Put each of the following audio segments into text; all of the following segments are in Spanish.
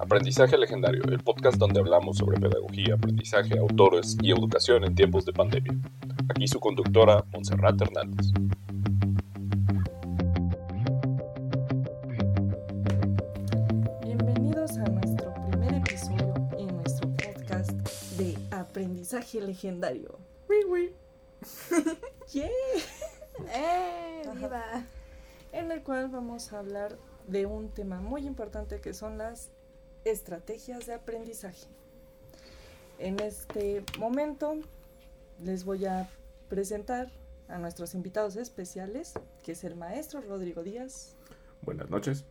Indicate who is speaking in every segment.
Speaker 1: Aprendizaje Legendario, el podcast donde hablamos sobre pedagogía, aprendizaje, autores y educación en tiempos de pandemia. Aquí su conductora, Montserrat Hernández.
Speaker 2: Bienvenidos a nuestro primer episodio en nuestro podcast de Aprendizaje Legendario. Yeah.
Speaker 3: ¡Eh!
Speaker 2: Ajá.
Speaker 3: ¡Viva!
Speaker 2: En el cual vamos a hablar de un tema muy importante que son las estrategias de aprendizaje. En este momento les voy a presentar a nuestros invitados especiales, que es el maestro Rodrigo Díaz
Speaker 1: Buenas noches.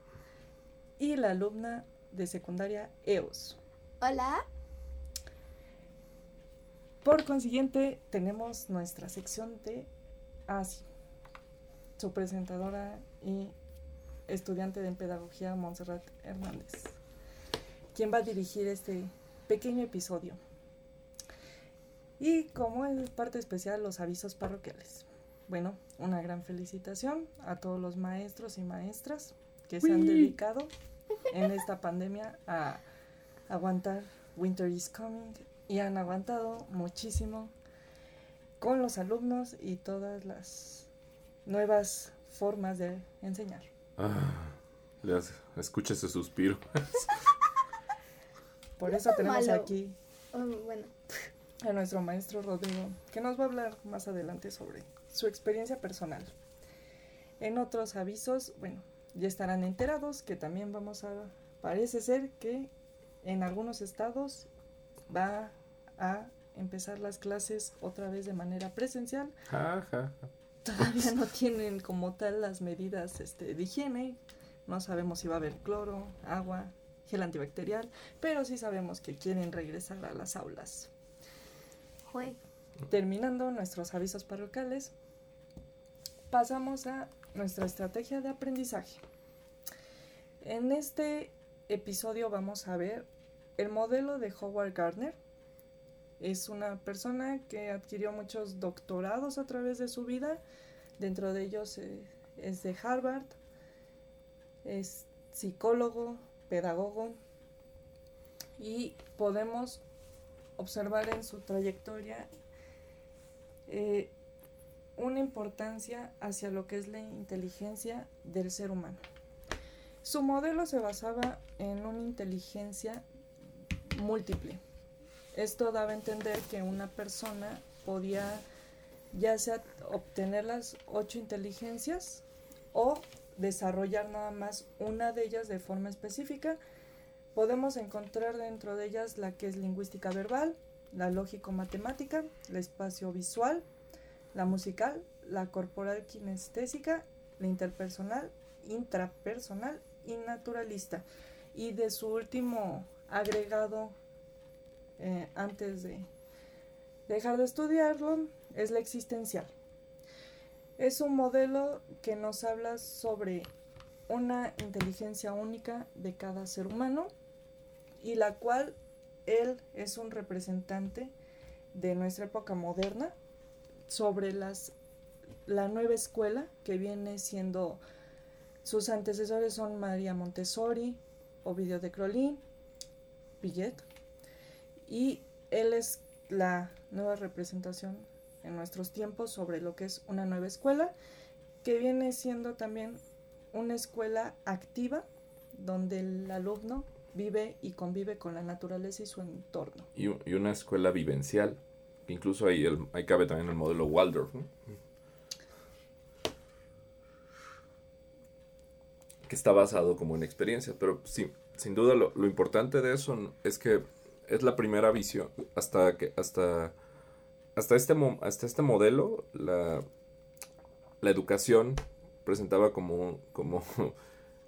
Speaker 2: y la alumna de secundaria EOS.
Speaker 3: Hola.
Speaker 2: Por consiguiente, tenemos nuestra sección de ASI, su presentadora y estudiante de pedagogía Montserrat Hernández, quien va a dirigir este pequeño episodio. Y como es parte especial, los avisos parroquiales. Bueno, una gran felicitación a todos los maestros y maestras que se han dedicado en esta pandemia a aguantar Winter is Coming y han aguantado muchísimo con los alumnos y todas las nuevas formas de enseñar.
Speaker 1: Ah, escucha ese suspiro.
Speaker 2: Por
Speaker 3: No
Speaker 2: eso tenemos
Speaker 3: malo.
Speaker 2: aquí
Speaker 3: Oh, bueno,
Speaker 2: a nuestro maestro Rodrigo, que nos va a hablar más adelante sobre su experiencia personal. En otros avisos, bueno, ya estarán enterados que también vamos a, parece ser que en algunos estados va a empezar las clases otra vez de manera presencial.
Speaker 1: Ja, ja, ja.
Speaker 2: Todavía no tienen como tal las medidas este, de higiene, no sabemos si va a haber cloro, agua, gel antibacterial, pero sí sabemos que quieren regresar a las aulas.
Speaker 3: jue.
Speaker 2: Terminando nuestros avisos parroquiales, pasamos a nuestra estrategia de aprendizaje. En este episodio vamos a ver el modelo de Howard Gardner. Es una persona que adquirió muchos doctorados a través de su vida. Dentro de ellos eh, es de Harvard, es psicólogo, pedagogo y podemos observar en su trayectoria eh, una importancia hacia lo que es la inteligencia del ser humano. Su modelo se basaba en una inteligencia múltiple. Esto daba a entender que una persona podía ya sea obtener las ocho inteligencias o desarrollar nada más una de ellas de forma específica. Podemos encontrar dentro de ellas la que es lingüística verbal, la lógico-matemática, la espacio-visual, la musical, la corporal kinestésica, la interpersonal, intrapersonal y naturalista. Y de su último agregado eh, antes de dejar de estudiarlo es la existencial. Es un modelo que nos habla sobre una inteligencia única de cada ser humano y la cual él es un representante de nuestra época moderna sobre las la nueva escuela que viene siendo sus antecesores son María Montessori, Ovidio de Crolí, Pillet y él es la nueva representación en nuestros tiempos sobre lo que es una nueva escuela que viene siendo también una escuela activa donde el alumno vive y convive con la naturaleza y su entorno.
Speaker 1: Y, una escuela vivencial. que Incluso ahí, ahí cabe también el modelo Waldorf. ¿no? Que está basado como en experiencia. Pero sí, sin duda lo, lo importante de eso es que es la primera visión. Hasta que hasta, hasta, este, hasta este modelo, la, la educación presentaba como, como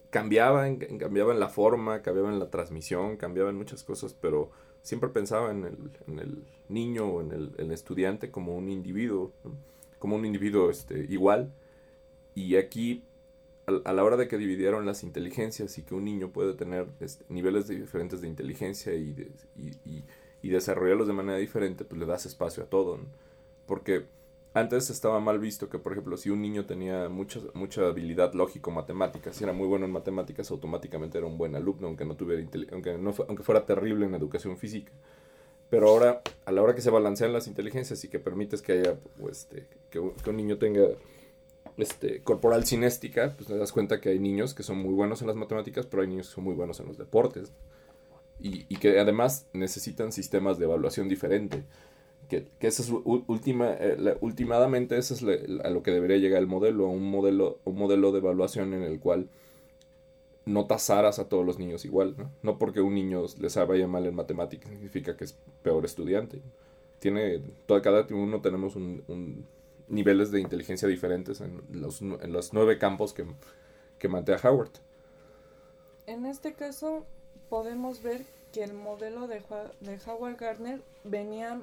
Speaker 1: cambiaba, en, en- cambiaba en la forma, cambiaba en la transmisión, cambiaba en muchas cosas, pero siempre pensaba en el, en el niño o en el, estudiante como un individuo, como un individuo este, igual. Y aquí, a, la hora de que dividieron las inteligencias y que un niño puede tener este, niveles diferentes de inteligencia y, de- y- y desarrollarlos de manera diferente, pues le das espacio a todo. Porque antes estaba mal visto que, por ejemplo, si un niño tenía mucha, mucha habilidad lógico-matemática, si era muy bueno en matemáticas, automáticamente era un buen alumno, aunque no tuviera aunque, no aunque fuera terrible en educación física. Pero ahora, a la hora que se balancean las inteligencias y que permites que haya, pues, este, que, un niño tenga este, corporal cinéstica, pues te das cuenta que hay niños que son muy buenos en las matemáticas, pero hay niños que son muy buenos en los deportes. Y, y que además necesitan sistemas de evaluación diferente que, que esa es última, eh, últimamente eso es a lo que debería llegar el modelo, un modelo, un modelo de evaluación en el cual no tasaras a todos los niños igual, ¿no? No porque un niño les vaya mal en matemáticas significa que es peor estudiante. Tiene, toda, cada uno tenemos un, niveles de inteligencia diferentes en los, en los nueve campos que, que mantea Howard.
Speaker 2: En este caso podemos ver que el modelo de, de Howard Gardner venía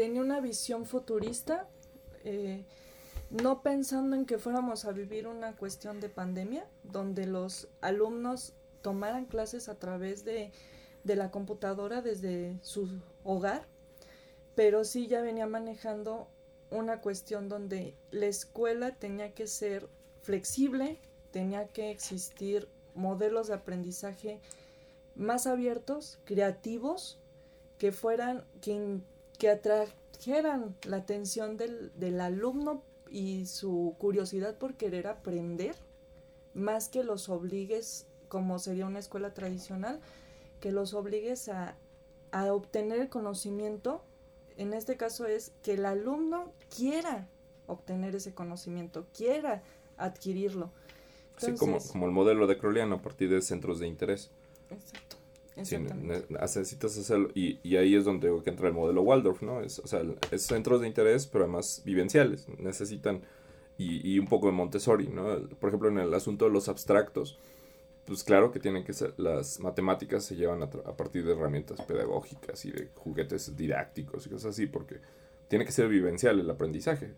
Speaker 2: tenía una visión futurista, eh, no pensando en que fuéramos a vivir una cuestión de pandemia, donde los alumnos tomaran clases a través de, de la computadora desde su hogar, pero sí ya venía manejando una cuestión donde la escuela tenía que ser flexible, tenía que existir modelos de aprendizaje más abiertos, creativos, que fueran, que que atrajeran la atención del, del alumno y su curiosidad por querer aprender, más que los obligues, como sería una escuela tradicional, que los obligues a, a obtener el conocimiento. En este caso es que el alumno quiera obtener ese conocimiento, quiera adquirirlo.
Speaker 1: Sí, como, como el modelo de Crowleyano a partir de centros de interés.
Speaker 2: Exacto
Speaker 1: necesitas hacerlo y, y, ahí es donde entra el modelo Waldorf, ¿no? Es, o sea, es centros de interés, pero además vivenciales. Necesitan, y, y un poco de Montessori, ¿no? Por ejemplo, en el asunto de los abstractos, pues claro que tienen que ser, las matemáticas se llevan a, a, partir de herramientas pedagógicas y de juguetes didácticos y cosas así, porque tiene que ser vivencial el aprendizaje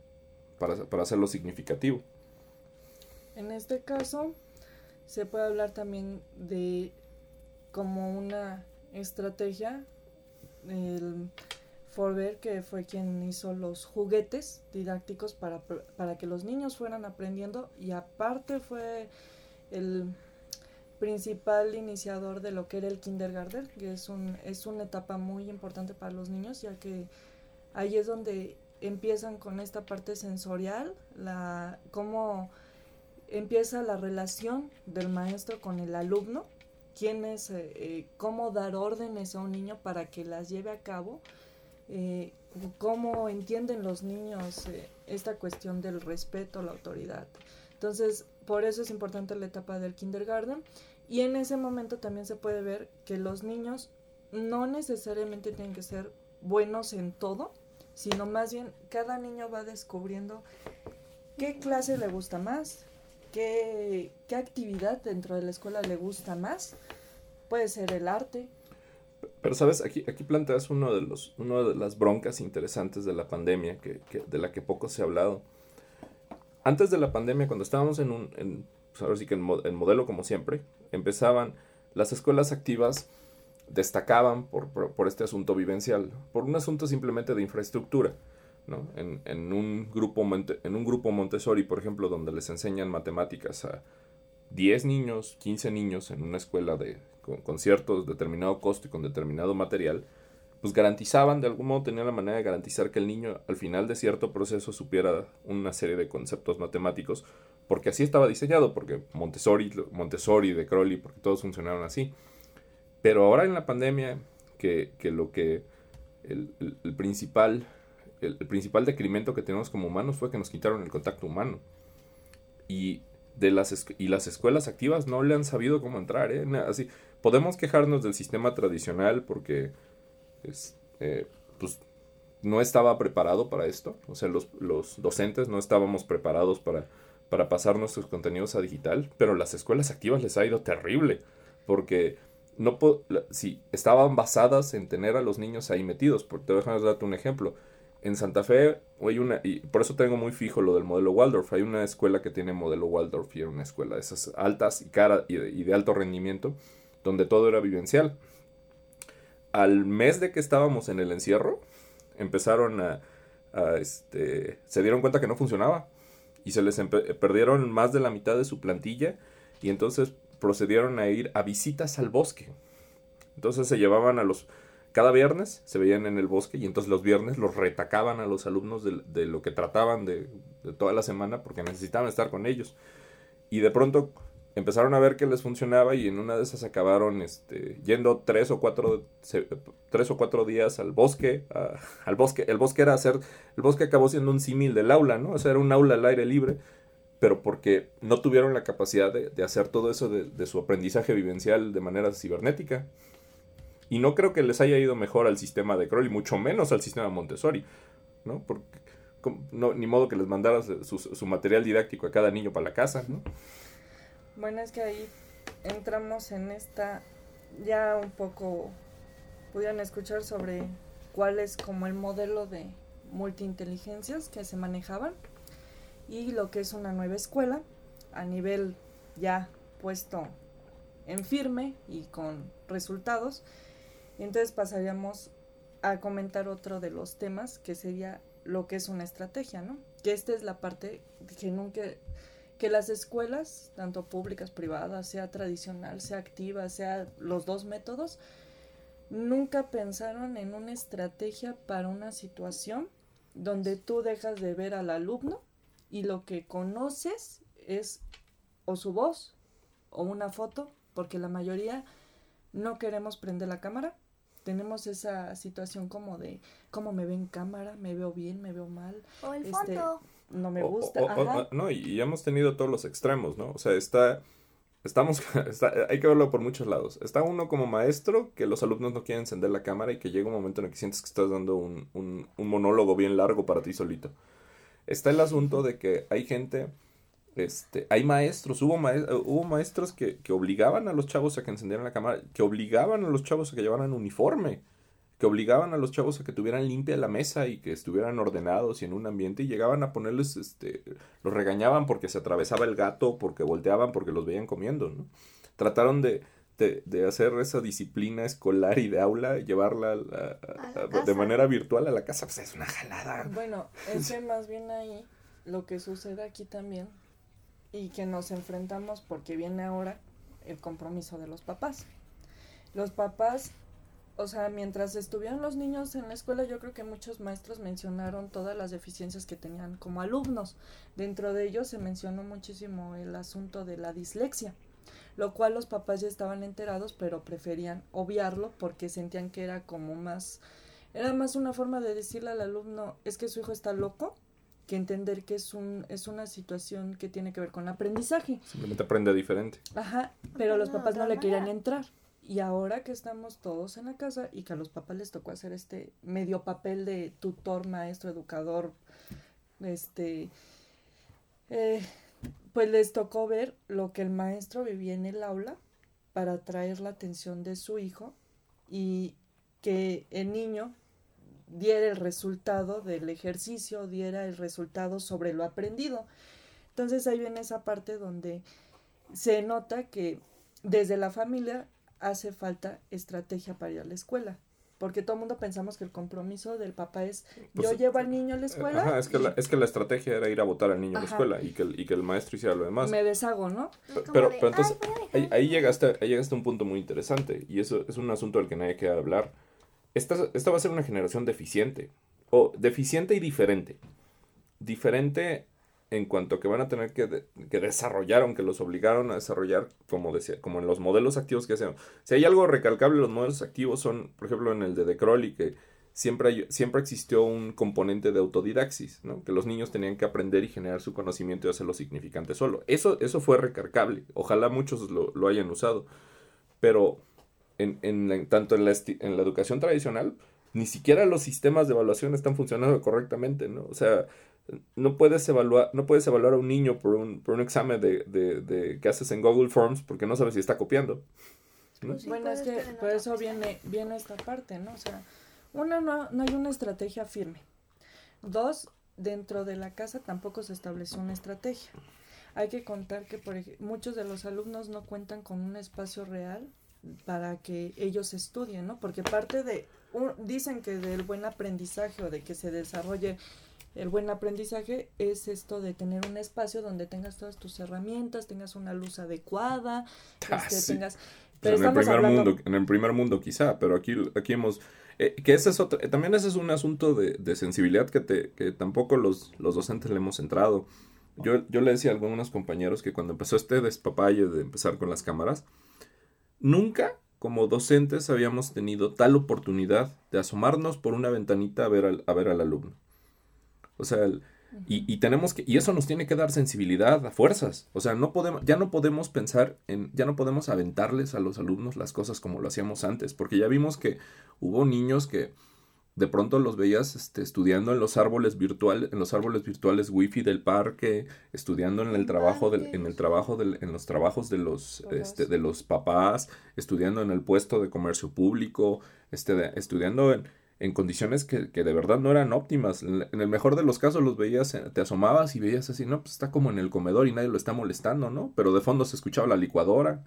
Speaker 1: para, para hacerlo significativo.
Speaker 2: En este caso, se puede hablar también de como una estrategia. El Forber, que fue quien hizo los juguetes didácticos para, para que los niños fueran aprendiendo y aparte fue el principal iniciador de lo que era el kindergarten, que es, un, es una etapa muy importante para los niños, ya que ahí es donde empiezan con esta parte sensorial, la, cómo empieza la relación del maestro con el alumno quién es, eh, eh, cómo dar órdenes a un niño para que las lleve a cabo, eh, cómo entienden los niños esta cuestión del respeto a la autoridad. Entonces, por eso es importante la etapa del kindergarten y en ese momento también se puede ver que los niños no necesariamente tienen que ser buenos en todo, sino más bien cada niño va descubriendo qué clase le gusta más, qué, actividad dentro de la escuela le gusta más. Puede ser el arte.
Speaker 1: Pero sabes, aquí, aquí planteas uno de los, una de las broncas interesantes de la pandemia, que, de la que poco se ha hablado. Antes de la pandemia, cuando estábamos en un, en, pues que modelo como siempre, empezaban las escuelas activas destacaban por, por, este asunto vivencial, por un asunto simplemente de infraestructura. ¿No? En, en, un grupo en un grupo Montessori, por ejemplo, donde les enseñan matemáticas a 10 niños, 15 niños en una escuela de, con, cierto determinado costo y con determinado material, pues garantizaban, de algún modo tenían la manera de garantizar que el niño al final de cierto proceso supiera una serie de conceptos matemáticos, porque así estaba diseñado, porque Montessori, Montessori de Crowley, porque todos funcionaron así. Pero ahora en la pandemia, que, que lo que el, el principal el, principal decremento que tenemos como humanos fue que nos quitaron el contacto humano. Y, de las, y las escuelas activas no le han sabido cómo entrar. ¿eh? Así, podemos quejarnos del sistema tradicional porque es, eh, pues, no estaba preparado para esto. O sea, los, los docentes no estábamos preparados para, para pasar nuestros contenidos a digital. Pero las escuelas activas les ha ido terrible. Porque no si estaban basadas en tener a los niños ahí metidos. Por, te voy a darte un ejemplo en Santa Fe hay una, y por eso tengo muy fijo lo del modelo Waldorf. Hay una escuela que tiene modelo Waldorf y era una escuela de esas altas y cara y de, alto rendimiento, donde todo era vivencial. Al mes de que estábamos en el encierro, empezaron a, a, este, se dieron cuenta que no funcionaba y se les perdieron más de la mitad de su plantilla y entonces procedieron a ir a visitas al bosque. Entonces se llevaban a los... Cada viernes se veían en el bosque y entonces los viernes los retacaban a los alumnos de, de lo que trataban de, toda la semana porque necesitaban estar con ellos. Y de pronto empezaron a ver que les funcionaba y en una de esas acabaron este, yendo tres o cuatro tres o cuatro días al bosque al bosque el bosque era hacer el bosque acabó siendo un símil del aula no o sea era un aula al aire libre pero porque no tuvieron la capacidad de, de hacer todo eso de, de su aprendizaje vivencial de manera cibernética y no creo que les haya ido mejor al sistema de Crowley mucho menos al sistema Montessori no porque no, ni modo que les mandaras su, su material didáctico a cada niño para la casa no
Speaker 2: Bueno, es que ahí entramos en esta, ya un poco, pudieran escuchar sobre cuál es como el modelo de multiinteligencias que se manejaban y lo que es una nueva escuela a nivel ya puesto en firme y con resultados. Entonces pasaríamos a comentar otro de los temas que sería lo que es una estrategia, ¿no? Que esta es la parte que nunca que las escuelas, tanto públicas, privadas, sea tradicional, sea activa, sea los dos métodos, nunca pensaron en una estrategia para una situación donde tú dejas de ver al alumno y lo que conoces es o su voz o una foto, porque la mayoría no queremos prender la cámara. Tenemos esa situación como de cómo me ve en cámara, me veo bien, me veo mal,
Speaker 3: O el
Speaker 2: Este,
Speaker 3: fondo.
Speaker 2: no me gusta.
Speaker 1: o- o-
Speaker 2: ajá.
Speaker 1: o- no, y, y hemos tenido todos los extremos, ¿no? O sea, está, estamos, está- hay que verlo por muchos lados. Está uno como maestro, que los alumnos no quieren encender la cámara y que llega un momento en el que sientes que estás dando un, un- un monólogo bien largo para ti solito. Está el asunto de que hay gente, este, hay maestros, hubo, maes- hubo maestros que, que obligaban a los chavos a que encendieran la cámara, que obligaban a los chavos a que llevaran uniforme que obligaban a los chavos a que tuvieran limpia la mesa y que estuvieran ordenados y en un ambiente y llegaban a ponerles, este, los regañaban porque se atravesaba el gato, porque volteaban, porque los veían comiendo, ¿no? Trataron de, de, de hacer esa disciplina escolar y de aula, llevarla a de manera virtual a la casa, pues es una jalada.
Speaker 2: Bueno, es que más bien ahí lo que sucede aquí también y que nos enfrentamos porque viene ahora el compromiso de los papás. Los papás, o sea, mientras estuvieron los niños en la escuela, yo creo que muchos maestros mencionaron todas las deficiencias que tenían como alumnos. Dentro de ellos se mencionó muchísimo el asunto de la dislexia, lo cual los papás ya estaban enterados, pero preferían obviarlo porque sentían que era como más era más una forma de decirle al alumno, es que su hijo está loco, que entender que es un es una situación que tiene que ver con aprendizaje.
Speaker 1: Simplemente aprende diferente.
Speaker 2: Ajá, pero los papás no le querían entrar. Y ahora que estamos todos en la casa y que a los papás les tocó hacer este medio papel de tutor, maestro, educador, este, eh, pues les tocó ver lo que el maestro vivía en el aula para atraer la atención de su hijo y que el niño diera el resultado del ejercicio, diera el resultado sobre lo aprendido. Entonces ahí viene esa parte donde se nota que desde la familia hace falta estrategia para ir a la escuela. Porque todo el mundo pensamos que el compromiso del papá es
Speaker 1: Pues,
Speaker 2: yo llevo al niño a la escuela
Speaker 1: Ajá, es que,
Speaker 2: y
Speaker 1: la, es que la estrategia era ir a votar al niño a la escuela y que, el- y que el maestro hiciera lo demás.
Speaker 2: me deshago, ¿no?
Speaker 1: Pero-
Speaker 3: de,
Speaker 1: pero entonces,
Speaker 3: "Ay, voy a
Speaker 1: Ahí, ahí llegaste, ahí llegaste a un punto muy interesante y eso es un asunto del que nadie quiere hablar. Esta, esta va a ser una generación deficiente, o deficiente y diferente. Diferente en cuanto que van a tener que, de- que desarrollar, aunque los obligaron a desarrollar, como decía, como en los modelos activos que hacemos. Si hay algo recalcable, los modelos activos son, por ejemplo, en el de De Crowley, que siempre, hay- siempre existió un componente de autodidaxis, ¿no? Que los niños tenían que aprender y generar su conocimiento y hacerlo significante solo. Eso, eso fue recargable. Ojalá muchos lo, lo hayan usado. Pero en, en la- tanto en la, esti- en la educación tradicional, ni siquiera los sistemas de evaluación están funcionando correctamente, ¿no? O sea, no puedes evaluar, no puedes evaluar a un niño por un, por un examen de, de, de- que haces en Google Forms porque no sabes si está copiando. ¿no?
Speaker 3: Sí,
Speaker 2: bueno, es que por eso viene, viene esta parte, ¿no? O sea, una, no, no hay una estrategia firme. Dos, dentro de la casa tampoco se estableció una estrategia. Hay que contar que por ej- muchos de los alumnos no cuentan con un espacio real para que ellos estudien, ¿no? Porque parte de, un- dicen que del buen aprendizaje o de que se desarrolle el buen aprendizaje es esto de tener un espacio donde tengas todas tus herramientas, tengas una luz adecuada,
Speaker 1: Ah,
Speaker 2: este,
Speaker 1: sí.
Speaker 2: tengas...
Speaker 1: Pues
Speaker 2: Pero
Speaker 1: en el primer
Speaker 2: hablando...
Speaker 1: mundo, en el primer mundo quizá, pero aquí, aquí hemos, eh, que ese es otro, eh, también ese es un asunto de, de sensibilidad que te, que tampoco los, los docentes le hemos entrado. Yo, yo le decía a algunos compañeros que cuando empezó este despapalle de empezar con las cámaras, nunca como docentes habíamos tenido tal oportunidad de asomarnos por una ventanita a ver al, a ver al alumno. O sea, el- y, y tenemos que, y eso nos tiene que dar sensibilidad a fuerzas. O sea, no podemos, ya no podemos pensar en, ya no podemos aventarles a los alumnos las cosas como lo hacíamos antes, porque ya vimos que hubo niños que de pronto los veías este, estudiando en los árboles virtuales, en los árboles virtuales wifi del parque, estudiando en el trabajo del, en el trabajo del, en los trabajos de los,
Speaker 2: Papás.
Speaker 1: este, de los papás, estudiando en el puesto de comercio público, este, de- estudiando en, en condiciones que, que de verdad no eran óptimas. En, en el mejor de los casos los veías, eh, te asomabas y veías así, no, pues está como en el comedor y nadie lo está molestando, ¿no? Pero de fondo se escuchaba la licuadora,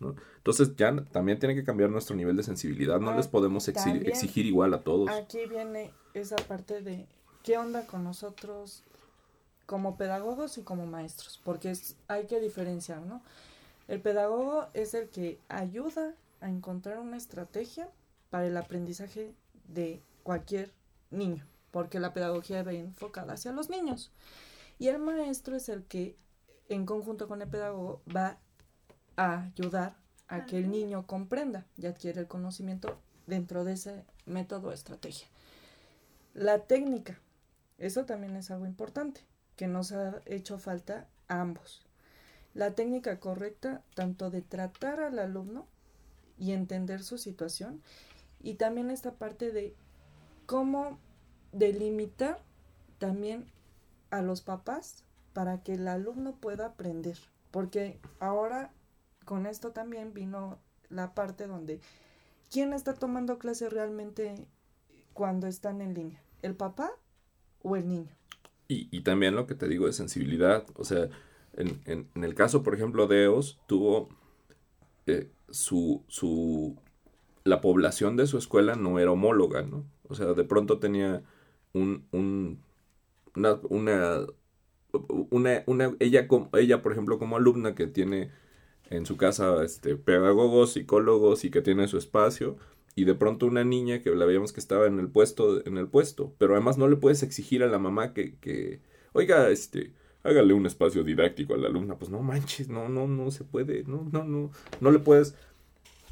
Speaker 1: ¿no? Entonces ya también tiene que cambiar nuestro nivel de sensibilidad, no
Speaker 2: Ah,
Speaker 1: les podemos exi-
Speaker 2: también.
Speaker 1: exigir igual a todos.
Speaker 2: Aquí viene esa parte de qué onda con nosotros como pedagogos y como maestros, porque es, hay que diferenciar, ¿no? El pedagogo es el que ayuda a encontrar una estrategia para el aprendizaje de cualquier niño, porque la pedagogía va enfocada hacia los niños. Y el maestro es el que, en conjunto con el pedagogo, va a ayudar a que el niño comprenda y adquiere el conocimiento dentro de ese método o estrategia. La técnica, eso también es algo importante, que nos ha hecho falta a ambos. La técnica correcta, tanto de tratar al alumno y entender su situación, y también esta parte de cómo delimitar también a los papás para que el alumno pueda aprender. Porque ahora con esto también vino la parte donde quién está tomando clase realmente cuando están en línea, el papá o el niño.
Speaker 1: Y, y también lo que te digo de sensibilidad. O sea, en, en- el caso, por ejemplo, de EOS, tuvo eh, su, su. La población de su escuela no era homóloga, ¿no? O sea, de pronto tenía un. un una, una, una, una- ella, ella, por ejemplo, como alumna que tiene en su casa este, pedagogos, psicólogos y que tiene su espacio, y de pronto una niña que la veíamos que estaba en el puesto, en el puesto, pero además no le puedes exigir a la mamá que, que oiga, este, hágale un espacio didáctico a la alumna, pues no manches, no, no, no se puede, no, no, no, no le puedes,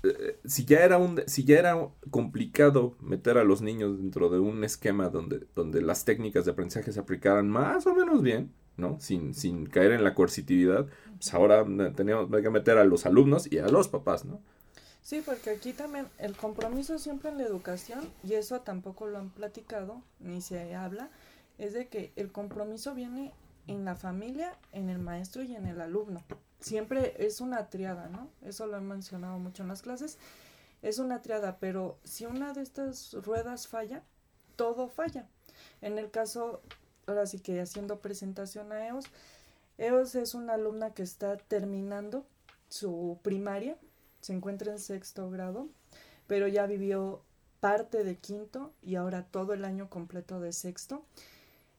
Speaker 1: eh, si ya era un, si ya era complicado meter a los niños dentro de un esquema donde, donde las técnicas de aprendizaje se aplicaran más o menos bien, ¿no? Sin, sin caer en la coercitividad, pues ahora tenemos hay que meter a los alumnos y a los papás, ¿no?
Speaker 2: Sí, porque aquí también el compromiso siempre en la educación, y eso tampoco lo han platicado, ni se habla, es de que el compromiso viene en la familia, en el maestro y en el alumno. Siempre es una triada, ¿no? Eso lo he mencionado mucho en las clases. Es una triada, pero si una de estas ruedas falla, todo falla. En el caso, ahora sí que haciendo presentación a EOS, EOS es una alumna que está terminando su primaria, se encuentra en sexto grado, pero ya vivió parte de quinto y ahora todo el año completo de sexto.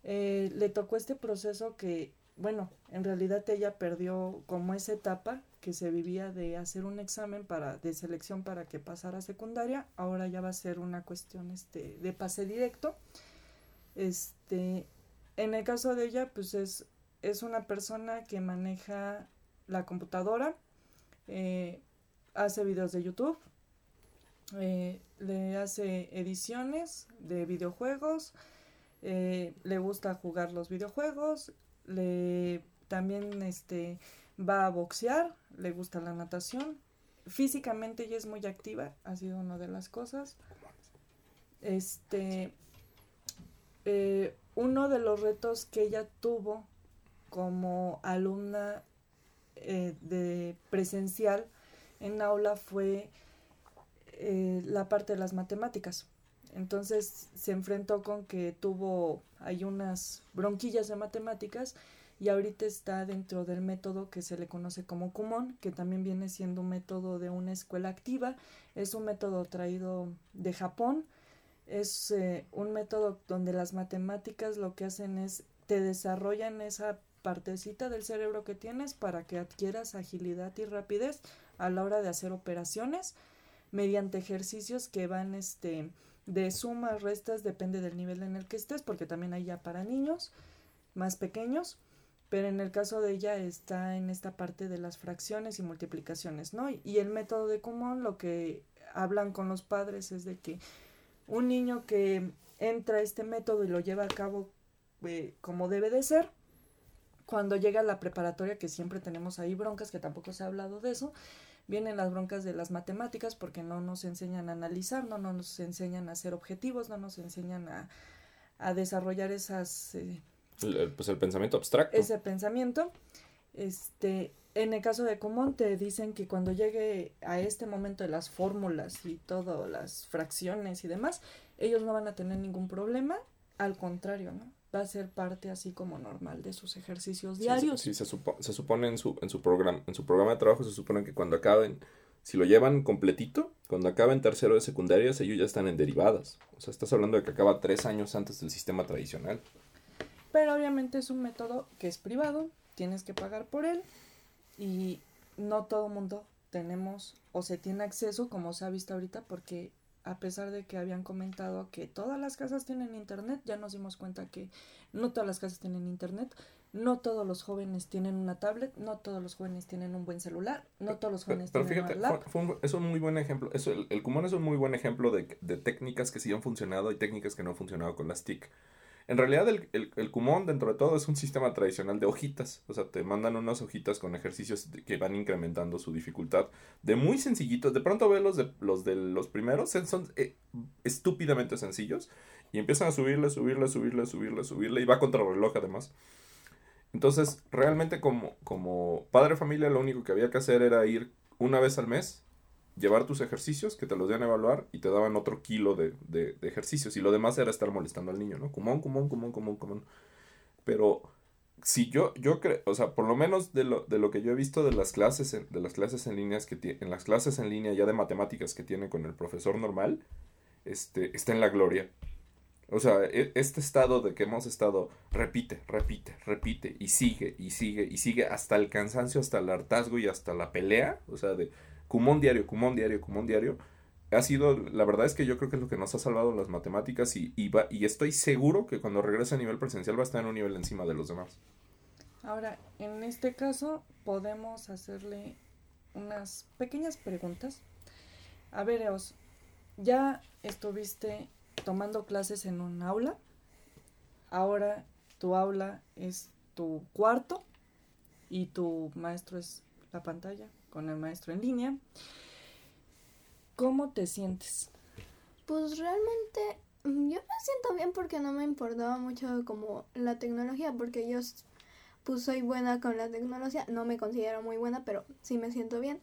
Speaker 2: Eh, le tocó este proceso que, bueno, en realidad ella perdió como esa etapa que se vivía de hacer un examen para, de selección para que pasara a secundaria, ahora ya va a ser una cuestión este, de pase directo. Este, en el caso de ella, pues es, es una persona que maneja la computadora, eh, hace videos de YouTube, eh, le hace ediciones de videojuegos, eh, le gusta jugar los videojuegos, le también este va a boxear, le gusta la natación, físicamente ella es muy activa, ha sido una de las cosas. Este eh, uno de los retos que ella tuvo como alumna eh, de presencial en aula fue eh, la parte de las matemáticas. Entonces se enfrentó con que tuvo hay unas bronquillas de matemáticas y ahorita está dentro del método que se le conoce como Kumon, que también viene siendo un método de una escuela activa. Es un método traído de Japón. Es eh, un método donde las matemáticas lo que hacen es te desarrollan esa partecita del cerebro que tienes para que adquieras agilidad y rapidez a la hora de hacer operaciones mediante ejercicios que van este de sumas, restas, depende del nivel en el que estés, porque también hay ya para niños más pequeños, pero en el caso de ella está en esta parte de las fracciones y multiplicaciones, ¿no? Y el método de común lo que hablan con los padres es de que un niño que entra a este método y lo lleva a cabo eh, como debe de ser, cuando llega a la preparatoria, que siempre tenemos ahí broncas, que tampoco se ha hablado de eso, vienen las broncas de las matemáticas porque no nos enseñan a analizar, no, nos enseñan a hacer objetivos, no nos enseñan a, a desarrollar esas... Eh,
Speaker 1: pues el pensamiento abstracto.
Speaker 2: Ese pensamiento. Este, en el caso de Común te dicen que cuando llegue a este momento de las fórmulas y todas las fracciones y demás, ellos no van a tener ningún problema, al contrario, ¿no? va a ser parte así como normal de sus ejercicios diarios.
Speaker 1: Sí, se, se, supone en su, en, su programa, en su programa de trabajo, se supone que cuando acaben, si lo llevan completito, cuando acaben tercero de secundaria, ellos ya están en derivadas. O sea, estás hablando de que acaba tres años antes del sistema tradicional.
Speaker 2: Pero obviamente es un método que es privado, tienes que pagar por él y no todo mundo tenemos o se tiene acceso, como se ha visto ahorita, porque a pesar de que habían comentado que todas las casas tienen internet, ya nos dimos cuenta que no todas las casas tienen internet, no todos los jóvenes tienen una tablet, no todos los jóvenes tienen un buen celular, no todos los jóvenes
Speaker 1: pero, tienen fíjate, fue, es un muy buen ejemplo, eso, el, el es un muy buen ejemplo de, de técnicas que sí han funcionado y técnicas que no han funcionado con las TIC. En realidad el, el, el Kumon dentro de todo es un sistema tradicional de hojitas. O sea, te mandan unas hojitas con ejercicios que van incrementando su dificultad. De muy sencillitos. De pronto ves los de los, de los primeros. Son eh, estúpidamente sencillos. Y empiezan a subirle, subirle, subirle, subirle, subirle. Y va contra el reloj además. Entonces, realmente como, como padre familia lo único que había que hacer era ir una vez al mes llevar tus ejercicios, que te los dieran a evaluar y te daban otro kilo de, de, ejercicios. Y lo demás era estar molestando al niño, ¿no? Común, común, común, común, común. Pero si yo, yo creo, o sea, por lo menos de lo, de lo que yo he visto de las clases en, de las clases en líneas que en las clases en línea ya de matemáticas que tiene con el profesor normal, este, está en la gloria. O sea, e, este estado de que hemos estado, repite, repite, repite, y sigue, y sigue, y sigue, hasta el cansancio, hasta el hartazgo y hasta la pelea, o sea, de, Cumón diario, Cumón diario, Cumón diario, ha sido, la verdad es que yo creo que es lo que nos ha salvado las matemáticas y, y, va, y estoy seguro que cuando regrese a nivel presencial va a estar en un nivel encima de los demás.
Speaker 2: Ahora, en este caso podemos hacerle unas pequeñas preguntas. A ver, Eos, ¿ya estuviste tomando clases en un aula? Ahora tu aula es tu cuarto y tu maestro es la pantalla con el maestro en línea. ¿Cómo te sientes?
Speaker 3: Pues realmente mm, yo me siento bien porque no me importaba mucho como la tecnología, porque yo pues soy buena con la tecnología, no me considero muy buena, pero sí me siento bien.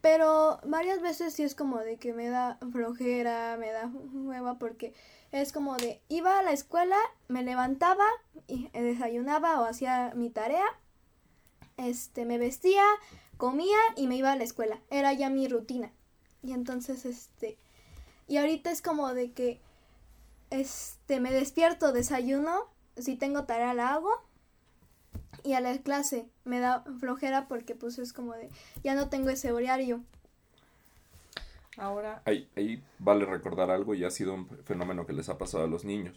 Speaker 3: Pero varias veces sí es como de que me da flojera, me da hueva porque es como de iba a la escuela, me levantaba y desayunaba o hacía mi tarea, este me vestía, comía y me iba a la escuela. Era ya mi rutina. Y entonces, este, y ahorita es como de que, este, me despierto, desayuno, si tengo tarea la hago. Y a la clase me da flojera porque pues es como de, ya no tengo ese horario.
Speaker 2: Ahora...
Speaker 1: Ahí, ahí vale recordar algo y ha sido un fenómeno que les ha pasado a los niños.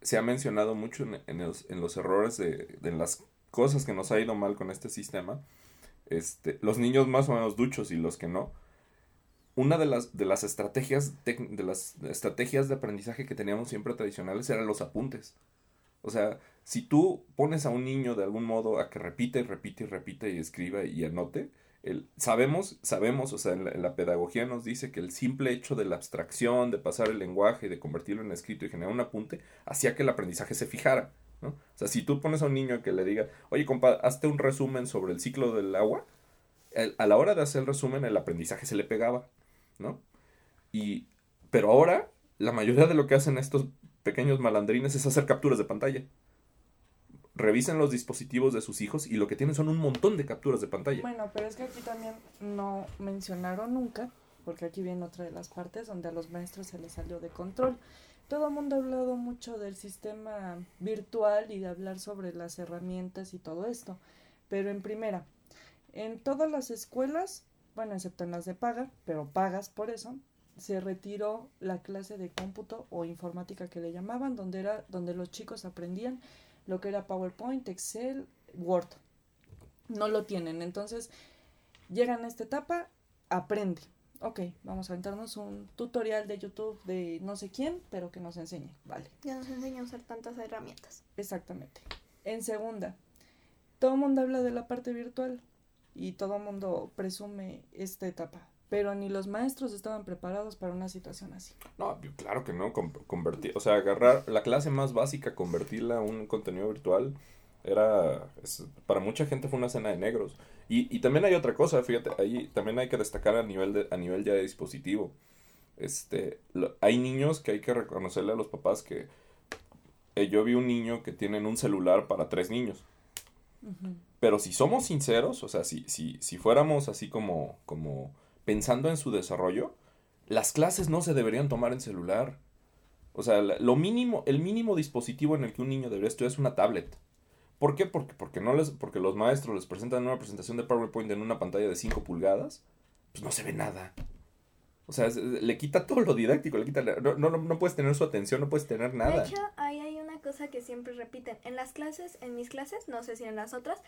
Speaker 1: Se ha mencionado mucho en, los, en los, errores de, de las cosas que nos ha ido mal con este sistema este, los niños más o menos duchos y los que no, una de las, de las estrategias de, las estrategias de aprendizaje que teníamos siempre tradicionales eran los apuntes. O sea, si tú pones a un niño de algún modo a que repite y repite y repite y escriba y anote, el, sabemos, sabemos, o sea, en la, pedagogía nos dice que el simple hecho de la abstracción, de pasar el lenguaje, de convertirlo en escrito y generar un apunte, hacía que el aprendizaje se fijara. O sea, si tú pones a un niño que le diga, oye, compa, hazte un resumen sobre el ciclo del agua, a la hora de hacer el resumen, el aprendizaje se le pegaba, ¿no? Y, pero ahora, la mayoría de lo que hacen estos pequeños malandrines es hacer capturas de pantalla. revisen los dispositivos de sus hijos y lo que tienen son un montón de capturas de pantalla.
Speaker 2: Bueno, pero es que aquí también no mencionaron nunca, porque aquí viene otra de las partes donde a los maestros se les salió de control. Todo el mundo ha hablado mucho del sistema virtual y de hablar sobre las herramientas y todo esto, pero en primera, en todas las escuelas, bueno, excepto en las de paga, pero pagas por eso, se retiró la clase de cómputo o informática que le llamaban, donde era donde los chicos aprendían lo que era PowerPoint, Excel, Word. No lo tienen, entonces llegan a esta etapa, aprende. Ok, vamos a entrarnos un tutorial de YouTube de no sé quién, pero que nos enseñe, vale.
Speaker 3: Ya nos enseña a usar tantas herramientas.
Speaker 2: Exactamente. En segunda, todo el mundo habla de la parte virtual y todo el mundo presume esta etapa pero ni los maestros estaban preparados para una situación así.
Speaker 1: No, claro que no, convertir, o sea, agarrar la clase más básica, convertirla a un contenido virtual, era, para mucha gente fue una cena de negros. Y, y también hay otra cosa, fíjate, ahí también hay que destacar a nivel, de, a nivel ya de dispositivo. Este, hay niños que hay que reconocerle a los papás que eh, yo vi un niño que tiene un celular para tres niños. Pero si somos sinceros, o sea, si, si, si fuéramos así como, como pensando en su desarrollo, las clases no se deberían tomar en celular. O sea, lo mínimo, el mínimo dispositivo en el que un niño debería estudiar es una tablet. ¿Por qué? Porque, porque, no les, porque los maestros les presentan una presentación de PowerPoint en una pantalla de 5 pulgadas, pues no se ve nada. O sea, le quita todo lo didáctico, le quita... No, no, no puedes tener su atención, no puedes tener nada.
Speaker 3: De hecho, ahí hay una cosa que siempre repiten. En las clases, en mis clases, no sé si en las otras,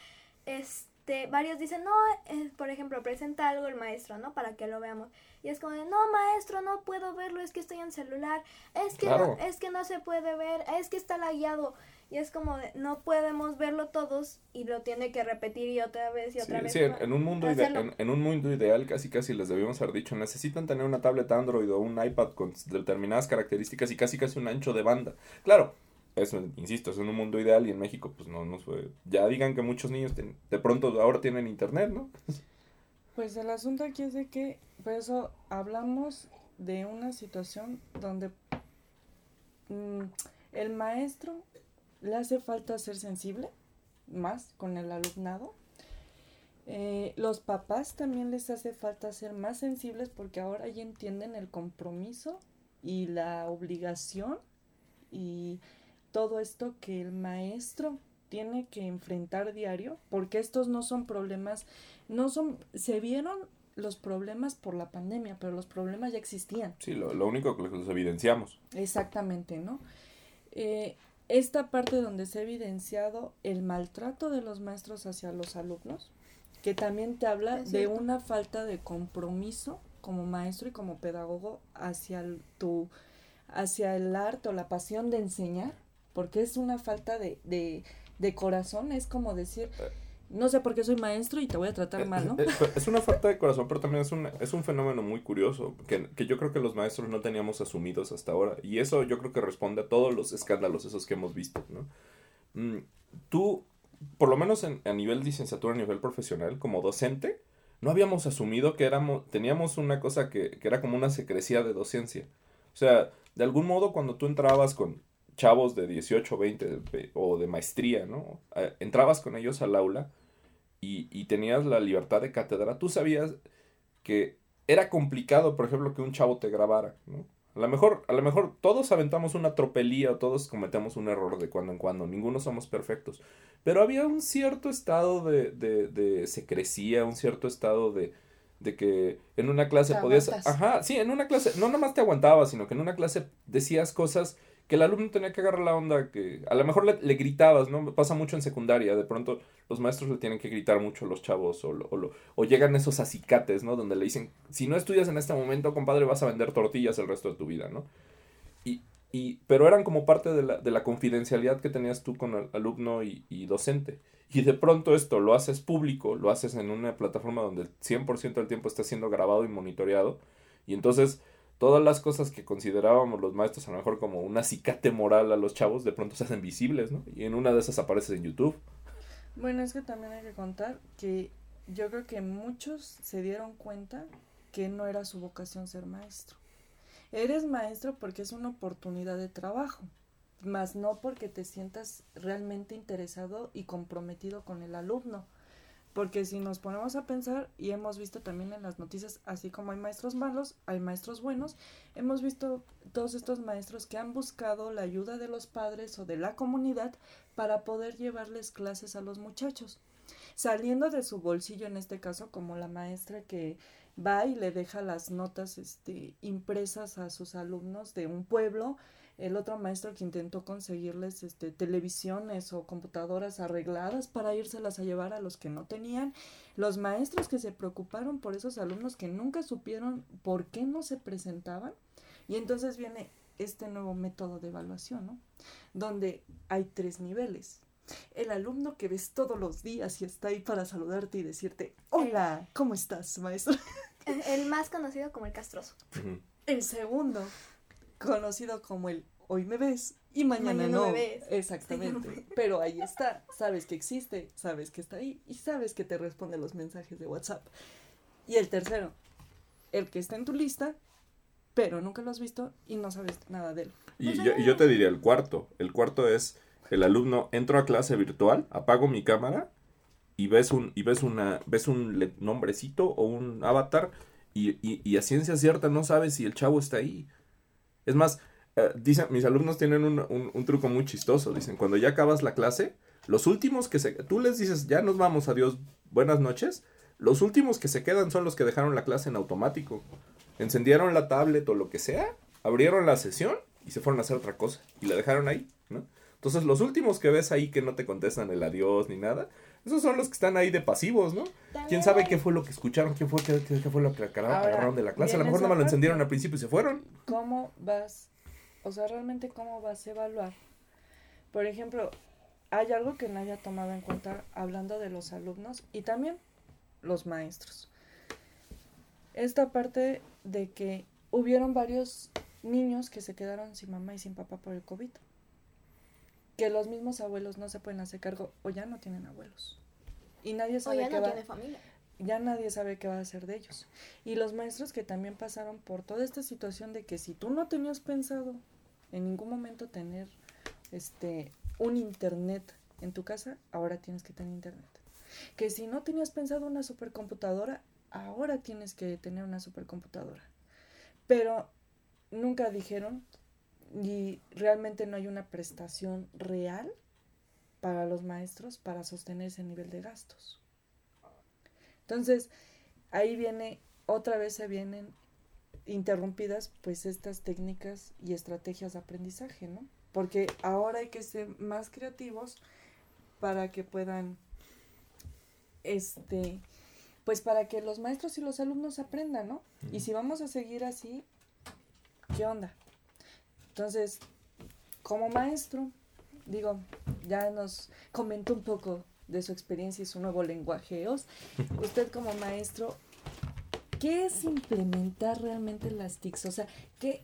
Speaker 3: es este, varios dicen, no, eh, por ejemplo, presenta algo el maestro, ¿no? Para que lo veamos. Y es como de, no, maestro, no puedo verlo, es que estoy en celular, es que, no, es que no se puede ver, es que está lagueado. Y es como de, no podemos verlo todos y lo tiene que repetir y otra vez y otra vez.
Speaker 1: Sí, en, un mundo en, un mundo ideal casi casi les debíamos haber dicho, necesitan tener una tablet Android o un iPad con determinadas características y casi casi un ancho de banda. Claro, eso, insisto, es en un mundo ideal y en México pues no nos fue. Ya digan que muchos niños de pronto ahora tienen internet, ¿no?
Speaker 2: Pues el asunto aquí es de que, por eso hablamos de una situación donde mm, el maestro le hace falta ser sensible, más con el alumnado. Eh, los papás también les hace falta ser más sensibles porque ahora ya entienden el compromiso y la obligación y todo esto que el maestro tiene que enfrentar diario, porque estos no son problemas, no son, se vieron los problemas por la pandemia, pero los problemas ya existían.
Speaker 1: Sí, lo, único que los evidenciamos.
Speaker 2: Exactamente, ¿no? Eh, esta parte donde se ha evidenciado el maltrato de los maestros hacia los alumnos, que también te habla de una falta de compromiso como maestro y como pedagogo hacia tu hacia el arte o la pasión de enseñar porque es una falta de, de, de corazón, es como decir, no sé por qué soy maestro y te voy a tratar mal, ¿no?
Speaker 1: Es una falta de corazón, pero también es un, es un fenómeno muy curioso que, que, yo creo que los maestros no teníamos asumidos hasta ahora. Y eso yo creo que responde a todos los escándalos esos que hemos visto, ¿no? Mm, tú, por lo menos en, a nivel licenciatura, a nivel profesional, como docente, no habíamos asumido que éramos, teníamos una cosa que, que era como una secrecía de docencia. O sea, de algún modo cuando tú entrabas con, chavos de 18, 20 o de maestría, ¿no? Entrabas con ellos al aula y, y, tenías la libertad de cátedra, tú sabías que era complicado, por ejemplo, que un chavo te grabara, ¿no? A lo mejor, a lo mejor todos aventamos una tropelía o todos cometemos un error de cuando en cuando, ninguno somos perfectos, pero había un cierto estado de, de, de secrecía, un cierto estado de, de que en una clase podías... Ajá, sí, en una clase, no nomás te aguantabas, sino que en una clase decías cosas que el alumno tenía que agarrar la onda, que a lo mejor le, gritabas, ¿no? Pasa mucho en secundaria, de pronto los maestros le tienen que gritar mucho a los chavos o, o, o, llegan esos acicates, ¿no? Donde le dicen, si no estudias en este momento, compadre, vas a vender tortillas el resto de tu vida, ¿no? Y, y, pero eran como parte de la, de la confidencialidad que tenías tú con el alumno y, y docente. Y de pronto esto lo haces público, lo haces en una plataforma donde el 100% del tiempo está siendo grabado y monitoreado. Y entonces todas las cosas que considerábamos los maestros a lo mejor como un acicate moral a los chavos, de pronto se hacen visibles, ¿no? Y en una de esas apareces en YouTube.
Speaker 2: Bueno, es que también hay que contar que yo creo que muchos se dieron cuenta que no era su vocación ser maestro. Eres maestro porque es una oportunidad de trabajo, más no porque te sientas realmente interesado y comprometido con el alumno. Porque si nos ponemos a pensar, y hemos visto también en las noticias, así como hay maestros malos, hay maestros buenos, hemos visto todos estos maestros que han buscado la ayuda de los padres o de la comunidad para poder llevarles clases a los muchachos, saliendo de su bolsillo en este caso, como la maestra que va y le deja las notas este, impresas a sus alumnos de un pueblo el otro maestro que intentó conseguirles este, televisiones o computadoras arregladas para írselas a llevar a los que no tenían, los maestros que se preocuparon por esos alumnos que nunca supieron por qué no se presentaban, y entonces viene este nuevo método de evaluación, ¿no? Donde hay tres niveles. El alumno que ves todos los días y está ahí para saludarte y decirte, hola, ¿cómo estás, maestro?
Speaker 3: El, más conocido como el castroso.
Speaker 2: El segundo, conocido como el hoy me ves y mañana, no. Exactamente. Pero ahí está. Sabes que existe, sabes que está ahí y sabes que te responde los mensajes de WhatsApp. Y el tercero, el que está en tu lista, pero nunca lo has visto y no sabes nada de él.
Speaker 1: Y yo, yo te diría el cuarto. El cuarto es el alumno, entro a clase virtual, apago mi cámara y ves un, y ves una, ves un nombrecito o un avatar y, y, y a ciencia cierta no sabes si el chavo está ahí. Es más, eh, dicen, mis alumnos tienen un, truco muy chistoso. Dicen, cuando ya acabas la clase, los últimos que se... Tú les dices, ya nos vamos, adiós, buenas noches. Los últimos que se quedan son los que dejaron la clase en automático. Encendieron la tablet o lo que sea, abrieron la sesión y se fueron a hacer otra cosa. Y la dejaron ahí, ¿no? Entonces los últimos que ves ahí que no te contestan el adiós ni nada, esos son los que están ahí de pasivos, ¿no? ¿Quién sabe qué fue lo que escucharon? ¿Qué fue, qué, fue lo que agarraron de la clase? A lo mejor no me lo encendieron al principio y se fueron.
Speaker 2: ¿Cómo vas? O sea, realmente cómo vas a evaluar. Por ejemplo, hay algo que no haya tomado en cuenta hablando de los alumnos y también los maestros. Esta parte de que hubieron varios niños que se quedaron sin mamá y sin papá por el COVID que los mismos abuelos no se pueden hacer cargo o ya no tienen abuelos. Y nadie sabe
Speaker 3: ya no tiene familia.
Speaker 2: Ya nadie sabe qué va a hacer de ellos. Y los maestros que también pasaron por toda esta situación de que si tú no tenías pensado en ningún momento tener este un internet en tu casa, ahora tienes que tener internet. Que si no tenías pensado una supercomputadora, ahora tienes que tener una supercomputadora. Pero nunca dijeron y realmente no hay una prestación real para los maestros para sostener ese nivel de gastos. Entonces, ahí viene, otra vez se vienen interrumpidas pues estas técnicas y estrategias de aprendizaje, ¿no? Porque ahora hay que ser más creativos para que puedan, este, pues para que los maestros y los alumnos aprendan, ¿no? Y si vamos a seguir así, ¿qué onda? Entonces, como maestro, digo, ya nos comentó un poco de su experiencia y su nuevo lenguaje. Usted como maestro, ¿qué es implementar realmente las TICs? O sea, ¿qué,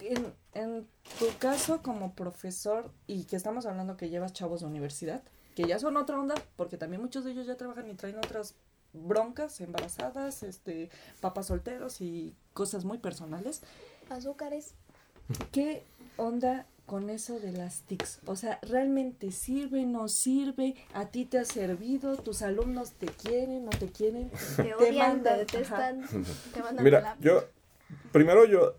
Speaker 2: en, en, tu caso como profesor, y que estamos hablando que llevas chavos de universidad, que ya son otra onda, porque también muchos de ellos ya trabajan y traen otras broncas, embarazadas, este, papás solteros y cosas muy personales.
Speaker 3: Azúcares.
Speaker 2: ¿Qué onda con eso de las TICs? O sea, ¿realmente sirve, no sirve? ¿A ti te ha servido? ¿Tus alumnos te quieren, no te quieren?
Speaker 3: Te, odian, te detestan, te mandan
Speaker 1: Mira, yo, primero yo,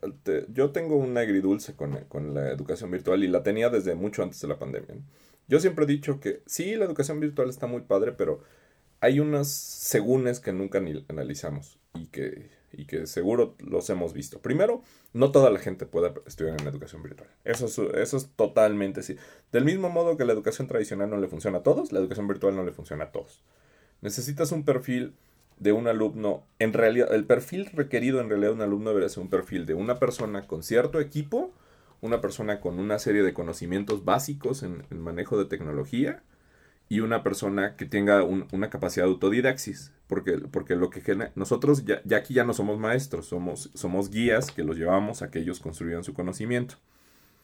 Speaker 1: yo tengo un agridulce con, con la educación virtual y la tenía desde mucho antes de la pandemia. Yo siempre he dicho que sí, la educación virtual está muy padre, pero hay unas segúnes que nunca ni analizamos y que y que seguro los hemos visto. Primero, no toda la gente puede estudiar en educación virtual. Eso es, eso es totalmente sí. Del mismo modo que la educación tradicional no le funciona a todos, la educación virtual no le funciona a todos. Necesitas un perfil de un alumno, en realidad, el perfil requerido en realidad de un alumno debería ser un perfil de una persona con cierto equipo, una persona con una serie de conocimientos básicos en, en manejo de tecnología, y una persona que tenga una capacidad de autodidaxis, porque, porque lo que genera, nosotros ya, aquí ya no somos maestros, somos, somos guías que los llevamos a que ellos construyan su conocimiento.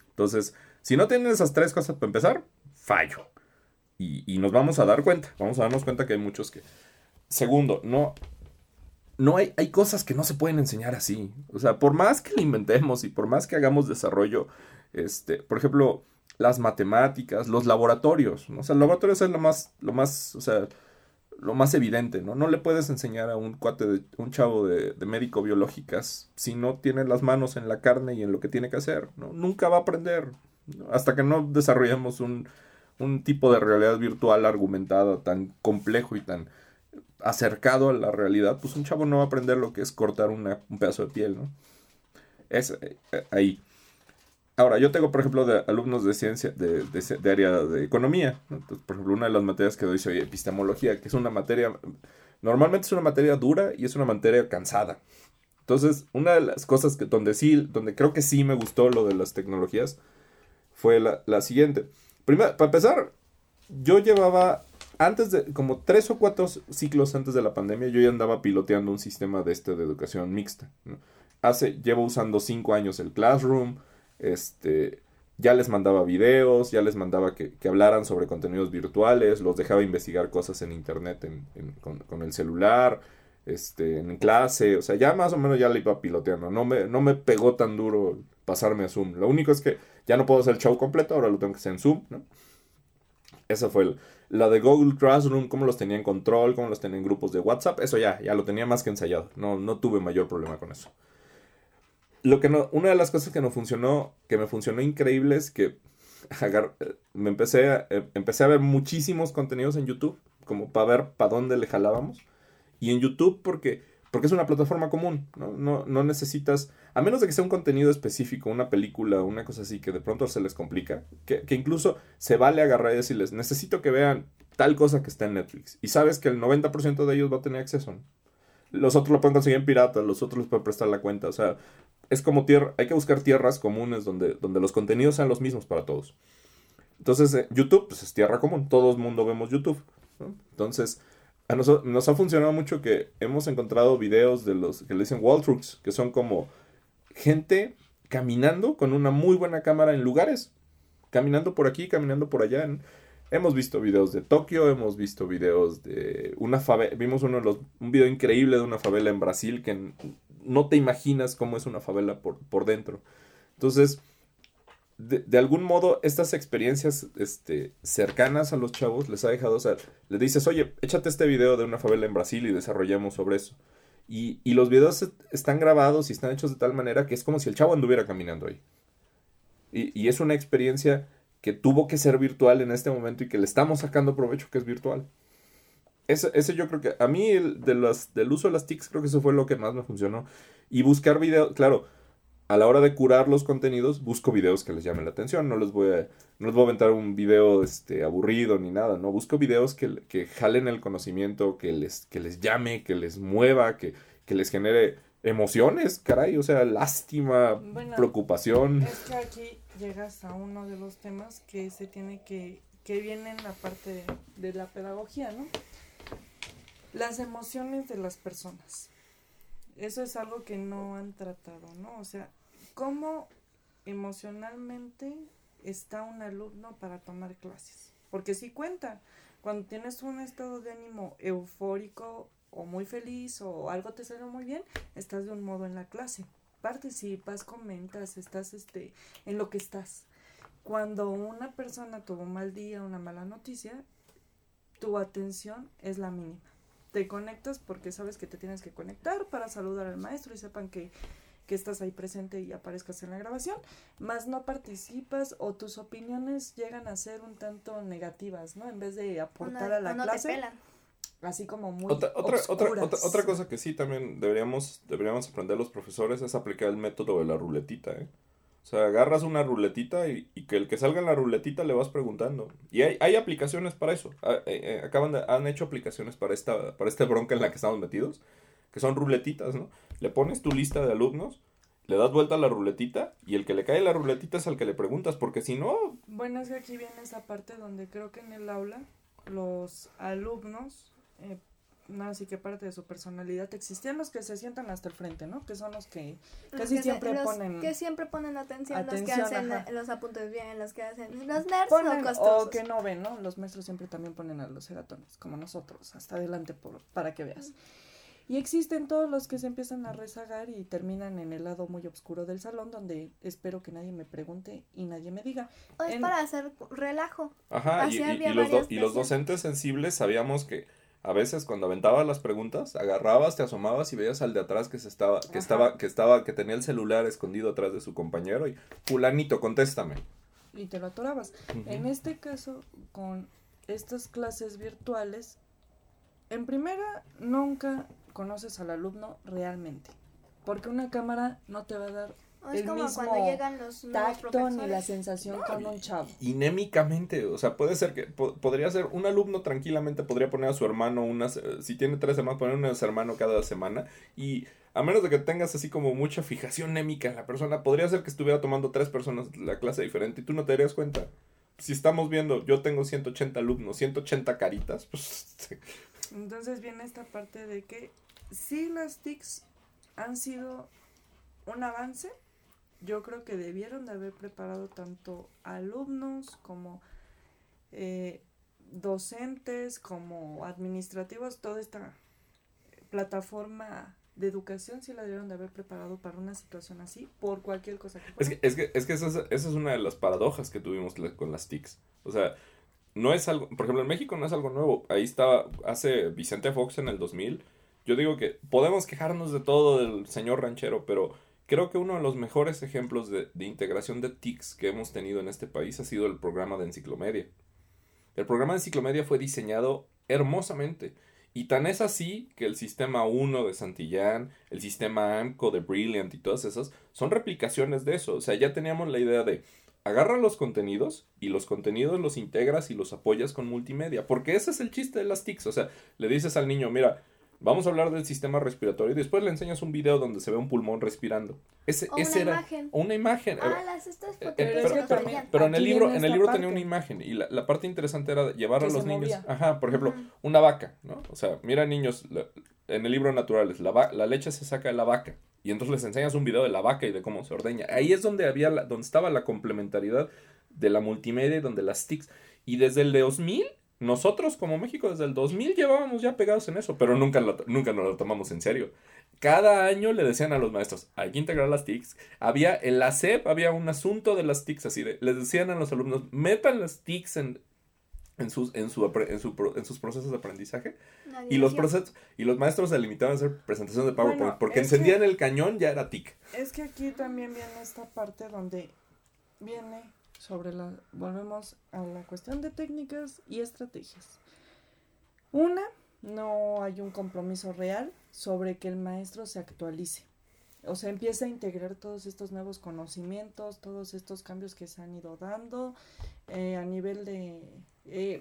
Speaker 1: Entonces, si no tienen esas tres cosas para empezar, fallo. Y, y, nos vamos a dar cuenta, vamos a darnos cuenta que hay muchos que... Segundo, no, no hay, hay cosas que no se pueden enseñar así. O sea, por más que le inventemos y por más que hagamos desarrollo, este, por ejemplo, las matemáticas, los laboratorios, ¿no? O sea, laboratorios es lo más, lo más, o sea, lo más evidente, ¿no? No le puedes enseñar a un cuate, de, un chavo de, de médico biológicas si no tiene las manos en la carne y en lo que tiene que hacer, ¿no? Nunca va a aprender, hasta que no desarrollemos un, un tipo de realidad virtual argumentada tan complejo y tan acercado a la realidad, pues un chavo no va a aprender lo que es cortar un pedazo de piel, ¿no? Es eh, ahí. Ahora, yo tengo, por ejemplo, de alumnos de ciencia, de, de, área de economía. Entonces, por ejemplo, una de las materias que doy es epistemología, que es una materia, normalmente es una materia dura y es una materia cansada. Entonces, una de las cosas que donde sí, donde creo que sí me gustó lo de las tecnologías, fue la, la siguiente. Primero, para empezar, yo llevaba, antes de, como tres o cuatro ciclos antes de la pandemia, yo ya andaba piloteando un sistema de este de educación mixta. Hace, llevo usando cinco años el Classroom, este, ya les mandaba videos, ya les mandaba que, hablaran sobre contenidos virtuales, los dejaba investigar cosas en internet con, el celular, este, en clase, o sea, ya más o menos ya le iba piloteando, no me, no me pegó tan duro pasarme a Zoom, lo único es que ya no puedo hacer el show completo, ahora lo tengo que hacer en Zoom, ¿no? Esa fue la de Google Classroom, cómo los tenía en control, cómo los tenía en grupos de WhatsApp, eso ya, ya lo tenía más que ensayado, no, no tuve mayor problema con eso lo que no, una de las cosas que no funcionó, que me funcionó increíble es que me empecé a, eh, empecé a ver muchísimos contenidos en YouTube, como para ver para dónde le jalábamos. Y en YouTube porque, porque es una plataforma común, ¿no? No, no necesitas, a menos de que sea un contenido específico, una película, una cosa así, que de pronto se les complica, que, que incluso se vale agarrar y decirles, necesito que vean tal cosa que está en Netflix. Y sabes que el 90% de ellos va a tener acceso. Los otros lo pueden conseguir en pirata, los otros les pueden prestar la cuenta. O sea, es como tierra, hay que buscar tierras comunes donde, donde los contenidos sean los mismos para todos. Entonces, eh, YouTube, pues es tierra común, todo el mundo vemos YouTube. Entonces, a nosotros nos ha funcionado mucho que hemos encontrado videos de los que le dicen wall trucks, que son como gente caminando con una muy buena cámara en lugares, caminando por aquí, caminando por allá. Hemos visto videos de Tokio, hemos visto videos de una favela, vimos uno de los, un video increíble de una favela en Brasil que no te imaginas cómo es una favela por, por dentro. Entonces, de, algún modo, estas experiencias este, cercanas a los chavos les ha dejado, o sea, le dices, oye, échate este video de una favela en Brasil y desarrollamos sobre eso. Y, y los videos están grabados y están hechos de tal manera que es como si el chavo anduviera caminando ahí. Y, y es una experiencia que tuvo que ser virtual en este momento y que le estamos sacando provecho que es virtual. Ese, ese, yo creo que a mí de las, del uso de las TICs creo que eso fue lo que más me funcionó. Y buscar videos, claro, a la hora de curar los contenidos, busco videos que les llamen la atención. No les voy a, no les voy a aventar un video este, aburrido ni nada, ¿no? Busco videos que, que jalen el conocimiento, que les, que les llame, que les mueva, que, que les genere emociones, caray, o sea, lástima, preocupación.
Speaker 2: Es que aquí llegas a uno de los temas que se tiene que, que viene en la parte de la pedagogía, ¿no? Las emociones de las personas. Eso es algo que no han tratado, ¿no? O sea, ¿cómo emocionalmente está un alumno para tomar clases? Porque si cuenta, cuando tienes un estado de ánimo eufórico o muy feliz o algo te sale muy bien, estás de un modo en la clase. Participas, comentas, estás este, en lo que estás. Cuando una persona tuvo un mal día, una mala noticia, tu atención es la mínima te conectas porque sabes que te tienes que conectar para saludar al maestro y sepan que, estás ahí presente y aparezcas en la grabación, más no participas o tus opiniones llegan a ser un tanto negativas, ¿no? En vez de aportar a la clase. Así como muy
Speaker 1: otra, otra, otra, otra, cosa que sí también deberíamos, deberíamos aprender los profesores es aplicar el método de la ruletita, ¿eh? O sea, agarras una ruletita y, que el que salga en la ruletita le vas preguntando. Y hay, hay aplicaciones para eso. Ah, eh, eh, acaban de, han hecho aplicaciones para esta, para esta bronca en la que estamos metidos, que son ruletitas, ¿no? Le pones tu lista de alumnos, le das vuelta a la ruletita y el que le cae la ruletita es al que le preguntas, porque si no...
Speaker 2: Bueno, es que aquí viene esa parte donde creo que en el aula los alumnos eh, no, así que parte de su personalidad existían los que se sientan hasta el frente, ¿no? Que son los que casi siempre ponen
Speaker 3: que siempre ponen atención, los que hacen los apuntes bien, los que hacen los nerds o,
Speaker 2: o que no ven, ¿no? Los maestros siempre también ponen a los seratones, como nosotros, hasta adelante por, para que veas. Y existen todos los que se empiezan a rezagar y terminan en el lado muy oscuro del salón, donde espero que nadie me pregunte y nadie me diga.
Speaker 3: O es
Speaker 2: En-
Speaker 3: para hacer relajo.
Speaker 1: Ajá, y, los, do- y los docentes sensibles sabíamos que a veces cuando aventabas las preguntas, agarrabas, te asomabas y veías al de atrás que se estaba, que
Speaker 2: Ajá.
Speaker 1: estaba, que estaba, que tenía el celular escondido atrás de su compañero y fulanito, contéstame.
Speaker 2: y te lo atorabas. En este caso, con estas clases virtuales, en primera, nunca conoces al alumno realmente, porque una cámara no te va a dar
Speaker 3: es
Speaker 2: El
Speaker 3: como
Speaker 2: mismo
Speaker 3: cuando llegan los
Speaker 2: tacto ni la
Speaker 3: profesores.
Speaker 2: sensación con un chavo.
Speaker 1: Inémicamente, o sea, puede ser que, po- podría ser, un alumno tranquilamente podría poner a su hermano unas, eh, si tiene tres hermanos, poner un hermano cada semana y a menos de que tengas así como mucha fijación némica en la persona, podría ser que estuviera tomando tres personas la clase diferente y tú no te darías cuenta. Si estamos viendo, yo tengo 180 alumnos, 180 caritas, pues
Speaker 2: Entonces viene esta parte de que sí las TICs han sido un avance, yo creo que debieron de haber preparado tanto alumnos como eh, docentes, como administrativos, toda esta plataforma de educación sí la debieron de haber preparado para una situación así, por cualquier cosa que
Speaker 1: Es
Speaker 2: fuera.
Speaker 1: que, es que, es que esa, es, esa es una de las paradojas que tuvimos la- con las TICs. O sea, no es algo, por ejemplo, en México no es algo nuevo. Ahí estaba, hace Vicente Fox en el 2000. Yo digo que podemos quejarnos de todo del señor ranchero, pero creo que uno de los mejores ejemplos de, integración de TICs que hemos tenido en este país ha sido el programa de enciclomedia. El programa de enciclomedia fue diseñado hermosamente. Y tan es así que el sistema 1 de Santillán, el sistema AMCO de Brilliant y todas esas son replicaciones de eso. O sea, ya teníamos la idea de agarra los contenidos y los contenidos los integras y los apoyas con multimedia. Porque ese es el chiste de las TICs. O sea, le dices al niño, mira, vamos a hablar del sistema respiratorio y después le enseñas un video donde se ve un pulmón respirando. Ese,
Speaker 3: O
Speaker 1: ese
Speaker 3: una
Speaker 1: era
Speaker 3: imagen.
Speaker 1: o una imagen.
Speaker 3: Ah, las estas
Speaker 1: Eh,
Speaker 2: pero
Speaker 1: pero, pero- pero en el libro, en el libro tenía
Speaker 2: parte.
Speaker 1: una imagen y la, la parte interesante era llevar
Speaker 2: Que
Speaker 1: a los niños,
Speaker 2: movía.
Speaker 1: ajá, por ejemplo, una vaca, ¿no? O sea, mira niños, la- en el libro naturales, la, la leche se saca de la vaca y entonces les enseñas un video de la vaca y de cómo se ordeña. Ahí es donde había, la- donde estaba la complementariedad de la multimedia y donde las TICs y desde el de 2000 nosotros como México desde el 2000 llevábamos ya pegados en eso, pero nunca, lo- nunca nos lo tomamos en serio. Cada año le decían a los maestros, hay que integrar las TICs. Había, en la SEP había un asunto de las TICs así de, les decían a los alumnos, metan las TICs en, en, sus, en, su, en, su en sus procesos de aprendizaje.
Speaker 3: Nadie
Speaker 1: Y los, procesos, y los maestros se limitaban a hacer presentaciones de PowerPoint,
Speaker 2: Bueno,
Speaker 1: porque
Speaker 2: que-
Speaker 1: encendían el cañón, ya era TIC.
Speaker 2: Es que aquí también viene esta parte donde viene sobre la... Volvemos a la cuestión de técnicas y estrategias. Una, no hay un compromiso real sobre que el maestro se actualice. O sea, empieza a integrar todos estos nuevos conocimientos, todos estos cambios que se han ido dando eh, a nivel de... eh,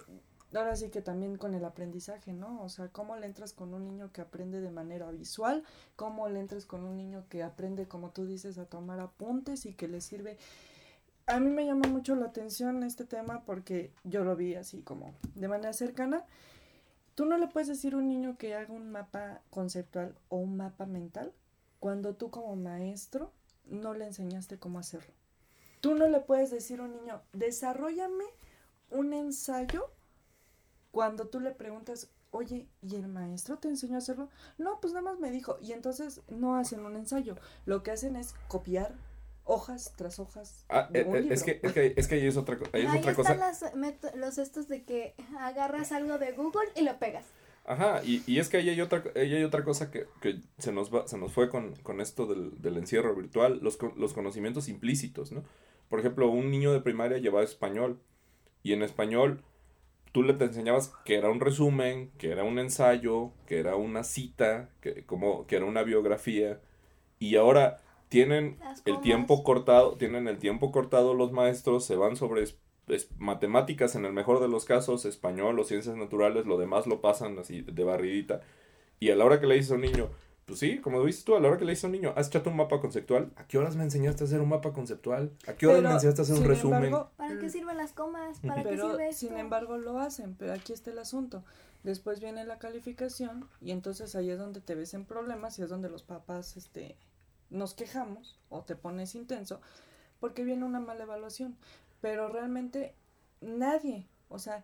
Speaker 2: ahora sí que también con el aprendizaje, ¿no? O sea, cómo le entras con un niño que aprende de manera visual, cómo le entras con un niño que aprende, como tú dices, a tomar apuntes y que le sirve. A mí me llama mucho la atención este tema porque yo lo vi así como de manera cercana. Tú no le puedes decir a un niño que haga un mapa conceptual o un mapa mental cuando tú como maestro no le enseñaste cómo hacerlo. Tú no le puedes decir a un niño, desarrollame un ensayo cuando tú le preguntas, oye, ¿y el maestro te enseñó a hacerlo? No, pues nada más me dijo. Y entonces no hacen un ensayo. Lo que hacen es copiar hojas tras hojas
Speaker 1: Ah,
Speaker 2: de
Speaker 1: eh,
Speaker 2: un
Speaker 1: eh,
Speaker 2: libro.
Speaker 1: es, que, es, que, es que ahí es otra, ahí es
Speaker 3: Ahí
Speaker 1: otra
Speaker 3: están
Speaker 1: cosa.
Speaker 3: las meto- los estos de que agarras algo de Google y lo pegas.
Speaker 1: Ajá, y, y es que ahí hay otra, ahí hay otra cosa que, que se, nos va, se nos fue con, con esto del, del encierro virtual, los, los conocimientos implícitos, ¿no? Por ejemplo, un niño de primaria llevaba español y en español tú le te enseñabas que era un resumen, que era un ensayo, que era una cita, que, como, que era una biografía y ahora tienen el tiempo cortado, tienen el tiempo cortado los maestros, se van sobre es- es- matemáticas en el mejor de los casos, español o ciencias naturales, lo demás lo pasan así de barridita. Y a la hora que le dices a un niño, pues sí, como dices tú, a la hora que le dices a un niño, has echado un mapa conceptual, ¿a qué horas me enseñaste a hacer un mapa conceptual? ¿A qué horas
Speaker 2: Pero,
Speaker 1: me enseñaste a hacer un
Speaker 2: sin
Speaker 1: resumen?
Speaker 2: embargo,
Speaker 3: ¿Para qué sirven las comas? ¿Para qué sirve esto?
Speaker 2: sin embargo lo hacen, pero aquí está el asunto. Después viene la calificación y entonces ahí es donde te ves en problemas y es donde los papás este nos quejamos o te pones intenso porque viene una mala evaluación, pero realmente nadie, o sea,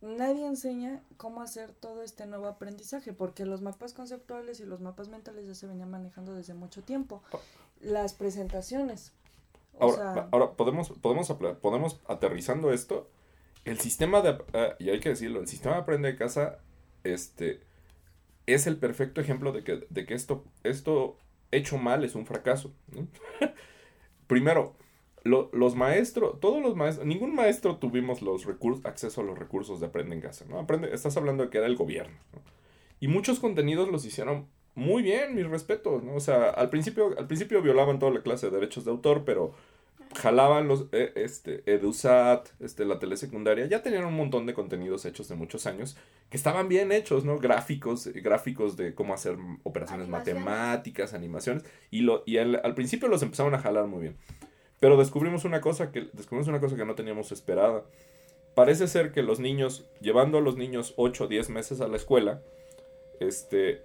Speaker 2: nadie enseña cómo hacer todo este nuevo aprendizaje, porque los mapas conceptuales y los mapas mentales ya se venían manejando desde mucho tiempo.
Speaker 1: Oh.
Speaker 2: Las presentaciones. o
Speaker 1: Ahora,
Speaker 2: sea,
Speaker 1: ahora podemos, podemos, podemos aterrizando esto. El sistema de, ah, y hay que decirlo, el sistema de aprende de casa, este, es el perfecto ejemplo de que, de que esto, esto hecho mal es un fracaso. Primero, lo- los maestros, todos los maestros, ningún maestro tuvimos los recursos, acceso a los recursos de aprende en casa, ¿no? Aprende, estás hablando de que era el gobierno, ¿no? Y muchos contenidos los hicieron muy bien, mis respetos, ¿no? O sea, al principio, al principio violaban toda la clase de derechos de autor, pero jalaban los, eh, este, EduSat, este, la telesecundaria, ya tenían un montón de contenidos hechos de muchos años, que estaban bien hechos, ¿no? Gráficos, eh, gráficos de cómo hacer operaciones
Speaker 3: Animaciones.
Speaker 1: matemáticas, animaciones, y, lo, y al, al principio los empezaron a jalar muy bien. Pero descubrimos una cosa que, descubrimos una cosa que no teníamos esperada. Parece ser que los niños, llevando a los niños 8 o 10 meses a la escuela, este,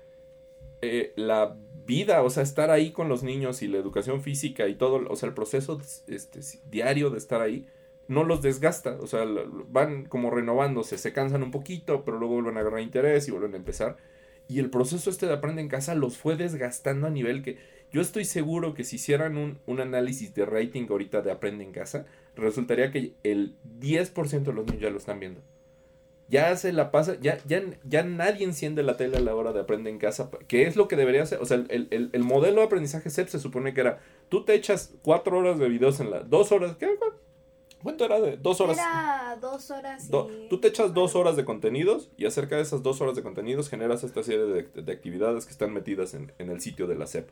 Speaker 1: eh, la vida, o sea, estar ahí con los niños y la educación física y todo, o sea, el proceso este, diario de estar ahí, no los desgasta, o sea, van como renovándose, se cansan un poquito, pero luego vuelven a agarrar interés y vuelven a empezar. Y el proceso este de aprende en casa los fue desgastando a nivel que yo estoy seguro que si hicieran un, un análisis de rating ahorita de aprende en casa, resultaría que el 10% de los niños ya lo están viendo. Ya se la pasa, ya, ya, ya nadie enciende la tele a la hora de aprender en casa, que es lo que debería ser. O sea, el, el- el modelo de aprendizaje CEP se supone que era, tú te echas cuatro horas de videos en la, dos horas, ¿qué? ¿Cuánto era de dos horas?
Speaker 3: Era dos horas y...
Speaker 1: Do- tú te echas dos horas de contenidos y acerca de esas dos horas de contenidos generas esta serie de, de actividades que están metidas en, en el sitio de la SEP.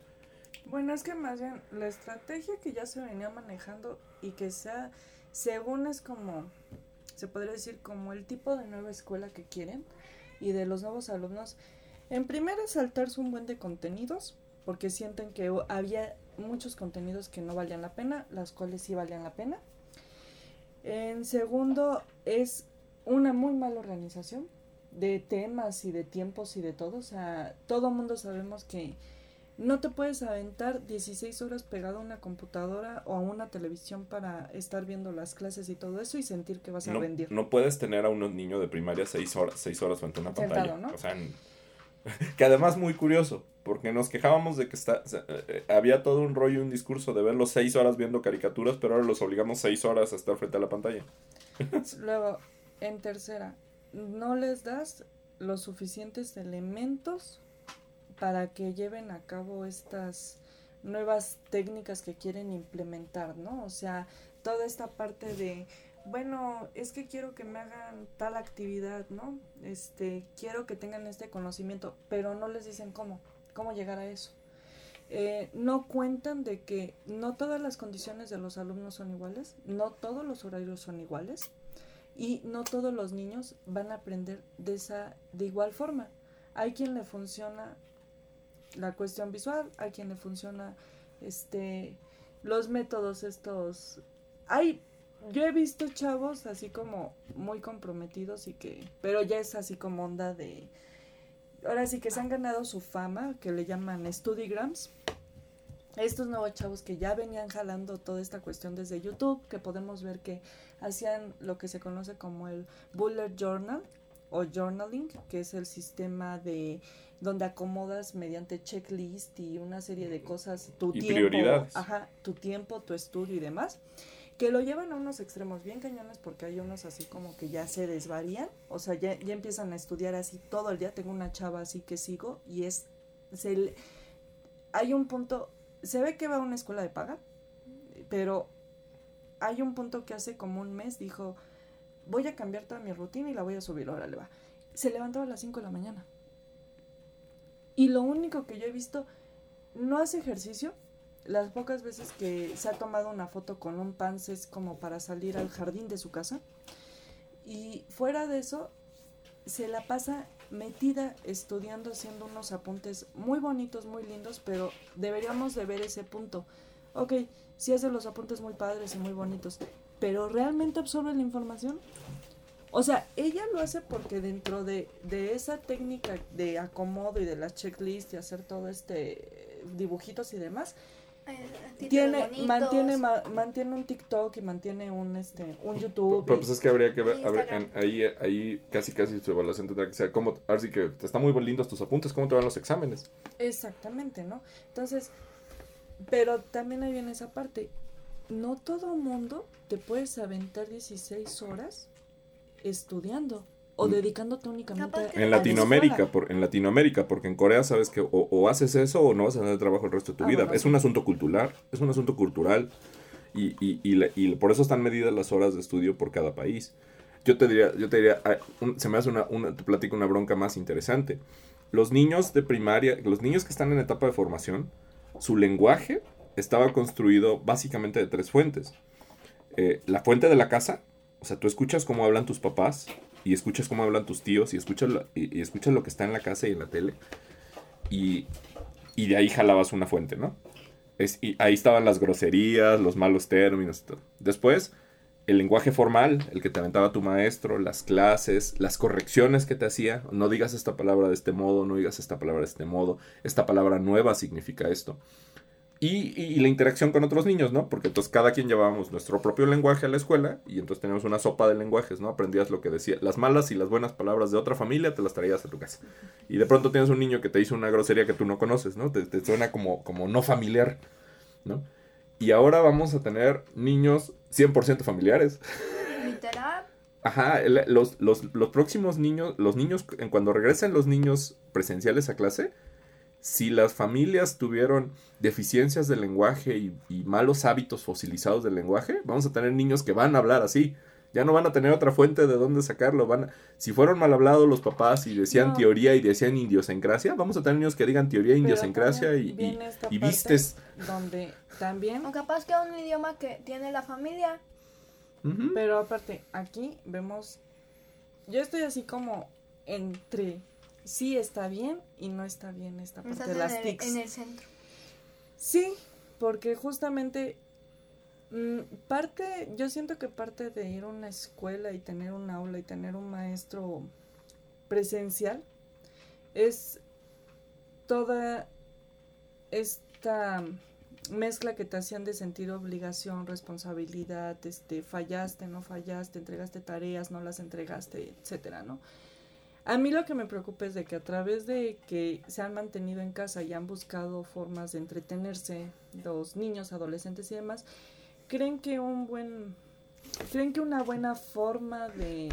Speaker 2: Bueno, es que más bien la estrategia que ya se venía manejando y que sea, según es como, se podría decir como el tipo de nueva escuela que quieren y de los nuevos alumnos, en primera saltarse un buen de contenidos, porque sienten que había muchos contenidos que no valían la pena, las cuales sí valían la pena. En segundo, es una muy mala organización de temas y de tiempos y de todo. O sea, todo mundo sabemos que no te puedes aventar 16 horas pegado a una computadora o a una televisión para estar viendo las clases y todo eso y sentir que vas a
Speaker 1: No,
Speaker 2: rendir.
Speaker 1: no puedes tener a un niño de primaria seis horas, seis horas frente a una
Speaker 2: Sentado,
Speaker 1: pantalla.
Speaker 2: ¿no?
Speaker 1: O sea, n- que además muy curioso, porque nos quejábamos de que está, o sea, eh, había todo un rollo, un discurso de verlos seis horas viendo caricaturas, pero ahora los obligamos seis horas a estar frente a la pantalla.
Speaker 2: Luego, en tercera, no les das los suficientes elementos para que lleven a cabo estas nuevas técnicas que quieren implementar, ¿no? O sea, toda esta parte de, bueno, es que quiero que me hagan tal actividad, ¿no? Este, quiero que tengan este conocimiento, pero no les dicen cómo, cómo llegar a eso. Eh, no cuentan de que no todas las condiciones de los alumnos son iguales, no todos los horarios son iguales y no todos los niños van a aprender de esa de igual forma. Hay quien le funciona la cuestión visual, hay quien le funciona este los métodos estos. Hay yo he visto chavos así como muy comprometidos y que pero ya es así como onda de ahora sí que se han ganado su fama que le llaman Studigrams. Estos nuevos chavos que ya venían jalando toda esta cuestión desde YouTube, que podemos ver que hacían lo que se conoce como el bullet journal o journaling, que es el sistema de donde acomodas mediante checklist y una serie de cosas tu
Speaker 1: Y
Speaker 2: tiempo,
Speaker 1: prioridades.
Speaker 2: ajá, tu tiempo, tu estudio y demás, que lo llevan a unos extremos bien cañones porque hay unos así como que ya se desvarían, o sea, ya, ya empiezan a estudiar así todo el día. Tengo una chava así que sigo y es se hay un punto se ve que va a una escuela de paga, pero hay un punto que hace como un mes dijo, voy a cambiar toda mi rutina y la voy a subir, órale va. Se levantaba a las 5 de la mañana. Y lo único que yo he visto, no hace ejercicio. Las pocas veces que se ha tomado una foto con un pants es como para salir al jardín de su casa. Y fuera de eso, se la pasa metida estudiando, haciendo unos apuntes muy bonitos, muy lindos, pero deberíamos de ver ese punto. Ok, sí hace los apuntes muy padres y muy bonitos, pero ¿realmente absorbe la información? O sea, ella lo hace porque dentro de, de esa técnica de acomodo y de las checklists y hacer todo este eh, dibujitos y demás,
Speaker 3: eh,
Speaker 2: tiene mantiene ma- mantiene un TikTok y mantiene un este un YouTube.
Speaker 1: Pero pues es que habría que ver, habría- en- ahí, ahí casi casi su evaluación tendrá que ser cómo, ahora sí que están muy lindos tus apuntes, cómo te van los exámenes.
Speaker 2: Exactamente, ¿no? Entonces, pero también ahí viene esa parte. No todo mundo te puedes aventar 16 horas estudiando o
Speaker 1: Mm.
Speaker 2: dedicándote únicamente a
Speaker 1: En
Speaker 2: la
Speaker 1: Latinoamérica, por, en Latinoamérica, porque en Corea sabes que o, o haces eso o no vas a tener trabajo el resto de tu
Speaker 2: Ah,
Speaker 1: vida.
Speaker 2: bueno,
Speaker 1: es
Speaker 2: sí.
Speaker 1: un asunto cultural, es un asunto cultural y, y, y, la- y por eso están medidas las horas de estudio por cada país. Yo te diría, yo te diría, ah, un- se me hace una, una, te platico una bronca más interesante. Los niños de primaria, los niños que están en etapa de formación, su lenguaje estaba construido básicamente de tres fuentes. Eh, la fuente de la casa, o sea, tú escuchas cómo hablan tus papás y escuchas cómo hablan tus tíos y escuchas lo, que está en la casa y en la tele y, de ahí jalabas una fuente, ¿no? Es, ahí estaban las groserías, los malos términos y todo. Después, el lenguaje formal, el que te aventaba tu maestro, las clases, las correcciones que te hacía. No digas esta palabra de este modo, no digas esta palabra de este modo. Esta palabra nueva significa esto. Y, y- y la interacción con otros niños, ¿no? Porque entonces cada quien llevábamos nuestro propio lenguaje a la escuela y entonces teníamos una sopa de lenguajes, ¿no? Aprendías lo que decía. Las malas y las buenas palabras de otra familia te las traías a tu casa. Y de pronto tienes un niño que te hizo una grosería que tú no conoces, ¿no? Te, te suena como, como no familiar, ¿no? Y ahora vamos a tener niños 100% familiares.
Speaker 3: Literal.
Speaker 1: Ajá, los, los, los próximos niños, los niños, cuando regresen los niños presenciales a clase, si las familias tuvieron deficiencias del lenguaje y, y malos hábitos fosilizados del lenguaje, vamos a tener niños que van a hablar así. Ya no van a tener otra fuente de dónde sacarlo. Van a- si fueron mal hablados los papás y decían
Speaker 2: No.
Speaker 1: teoría y decían idiosincrasia, vamos a tener niños que digan teoría e
Speaker 2: también
Speaker 1: y, y, y vistes.
Speaker 2: donde también
Speaker 3: O capaz que un idioma que tiene la familia.
Speaker 2: Pero aparte, aquí vemos, yo estoy así como entre sí está bien y no está bien esta parte
Speaker 3: Estás
Speaker 2: de
Speaker 3: en
Speaker 2: las
Speaker 3: el,
Speaker 2: TICs.
Speaker 3: en el centro.
Speaker 2: Sí, porque justamente mm, parte, yo siento que parte de ir a una escuela y tener un aula y tener un maestro presencial es toda esta mezcla que te hacían de sentir obligación, responsabilidad, este, fallaste, no fallaste, entregaste tareas, no las entregaste, etcétera, ¿no? A mí lo que me preocupa es de que a través de que se han mantenido en casa y han buscado formas de entretenerse los niños, adolescentes y demás, creen que un buen creen que una buena forma de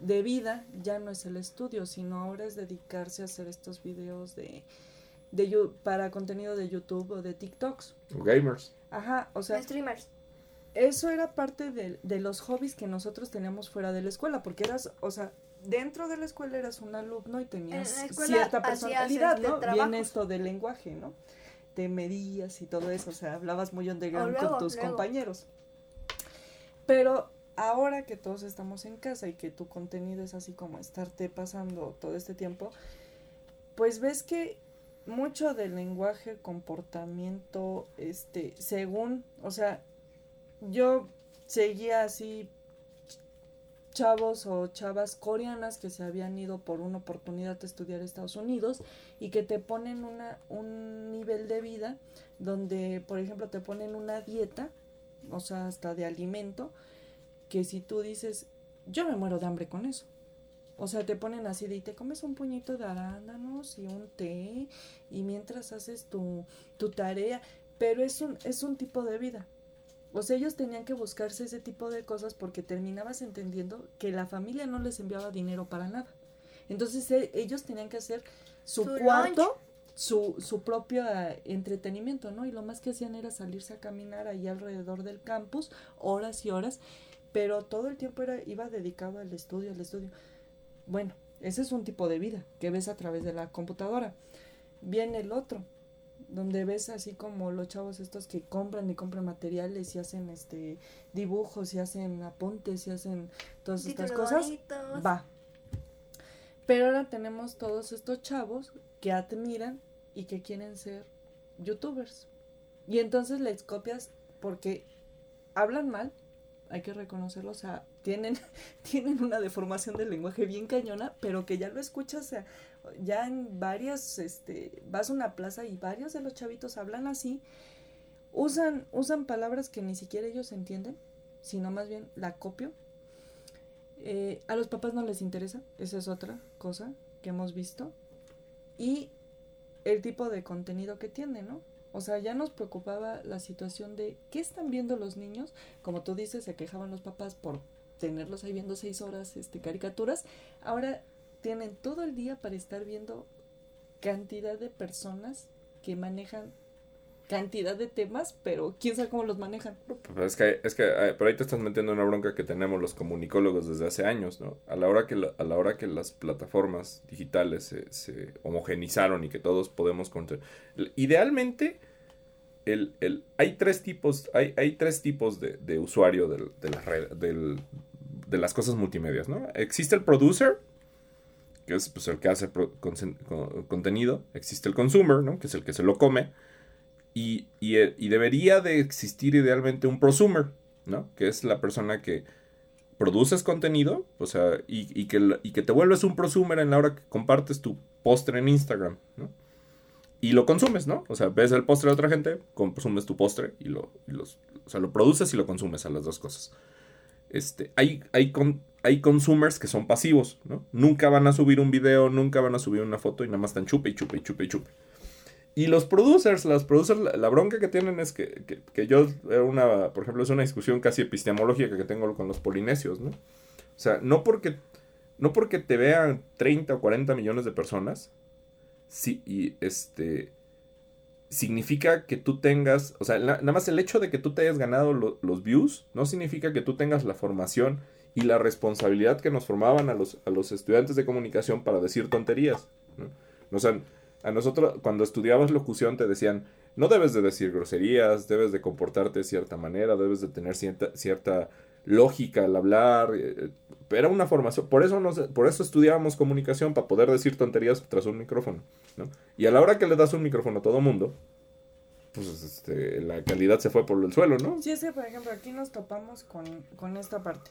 Speaker 2: de vida ya no es el estudio, sino ahora es dedicarse a hacer estos videos de de para contenido de YouTube o de TikToks.
Speaker 1: O Gamers.
Speaker 2: Ajá, o sea,
Speaker 3: Streamers.
Speaker 2: eso era parte de, de los hobbies que nosotros teníamos fuera de la escuela, porque eras, o sea, dentro de la escuela eras un alumno y tenías cierta personalidad,
Speaker 3: este,
Speaker 2: ¿no? Viene esto del lenguaje, ¿no? Te medías y todo eso, o sea, hablabas muy underground
Speaker 3: luego,
Speaker 2: con tus
Speaker 3: luego.
Speaker 2: compañeros. Pero ahora que todos estamos en casa y que tu contenido es así como estarte pasando todo este tiempo, pues ves que mucho del lenguaje, comportamiento, este, según, o sea, yo seguía así chavos o chavas coreanas que se habían ido por una oportunidad de estudiar a Estados Unidos y que te ponen una, un nivel de vida donde, por ejemplo, te ponen una dieta, o sea, hasta de alimento, que si tú dices, yo me muero de hambre con eso. O sea, te ponen así de y te comes un puñito de arándanos y un té y mientras haces tu, tu tarea, pero es un, es un tipo de vida. O sea, ellos tenían que buscarse ese tipo de cosas porque terminabas entendiendo que la familia no les enviaba dinero para nada. Entonces e- ellos tenían que hacer su,
Speaker 3: Su
Speaker 2: cuarto, su, su propio eh, entretenimiento, ¿no? Y lo más que hacían era salirse a caminar ahí alrededor del campus, horas y horas, pero todo el tiempo era, iba dedicado al estudio, al estudio. Bueno, ese es un tipo de vida que ves a través de la computadora. Viene el otro, donde ves así como los chavos estos que compran y compran materiales y hacen este dibujos y hacen apuntes y hacen todas estas cosas.
Speaker 3: bonitos.
Speaker 2: Va. Pero ahora tenemos todos estos chavos que admiran y que quieren ser youtubers. Y entonces les copias porque hablan mal, hay que reconocerlo, o sea, tienen, tienen una deformación del lenguaje bien cañona, pero que ya lo escuchas, o sea, ya en varias, este, vas a una plaza y varios de los chavitos hablan así, Usan, usan palabras que ni siquiera ellos entienden, sino más bien la copio. Eh, a los papás no les interesa, esa es otra cosa que hemos visto. Y el tipo de contenido que tiene, ¿no? O sea, ya nos preocupaba la situación de qué están viendo los niños. Como tú dices, se quejaban los papás por tenerlos ahí viendo seis horas este, caricaturas. Ahora tienen todo el día para estar viendo cantidad de personas que manejan cantidad de temas, pero quién sabe cómo los manejan.
Speaker 1: Es que, es que eh, por ahí te estás metiendo en una bronca que tenemos los comunicólogos desde hace años, ¿no? A la hora que, a la hora que las plataformas digitales se, homogenizaron y que todos podemos... Idealmente, el, el, hay tres tipos, hay, hay tres tipos de, de usuario del, de, la red, de las cosas multimedias, ¿no? Existe el producer, que es pues, el que hace contenido. Existe el consumer, ¿no? Que es el que se lo come eh, y, debería de existir idealmente un prosumer, ¿no? Que es la persona que produces contenido, o sea, y, que, y que te vuelves un prosumer en la hora que compartes tu postre en Instagram, ¿no? Y lo consumes, ¿no? O sea, ves el postre de otra gente, consumes tu postre y lo, los, o sea, lo produces y lo consumes a las dos cosas. Este, hay, hay, hay consumers que son pasivos, ¿no? Nunca van a subir un video, nunca van a subir una foto y nada más están chupe y chupe y chupe y chupe. Y los producers, las producers, la, bronca que tienen es que, que, yo, una, por ejemplo, es una discusión casi epistemológica que tengo con los polinesios. O sea, no porque, no porque te vean 30 o 40 millones de personas, sí, y este, significa que tú tengas, o sea, nada más el hecho de que tú te hayas ganado los views, no significa que tú tengas la formación y la responsabilidad que nos formaban a los, a los estudiantes de comunicación para decir tonterías, ¿no? O sea, a nosotros, cuando estudiabas locución, te decían, no debes de decir groserías, debes de comportarte de cierta manera, debes de tener cierta, cierta lógica al hablar. Eh, era una formación. Por eso, nos, por eso estudiábamos comunicación, para poder decir tonterías tras un micrófono. ¿no? Y a la hora que le das un micrófono a todo mundo, pues este, la calidad se fue por el suelo, ¿no?
Speaker 2: Sí, sí, por ejemplo, aquí nos topamos con, con esta parte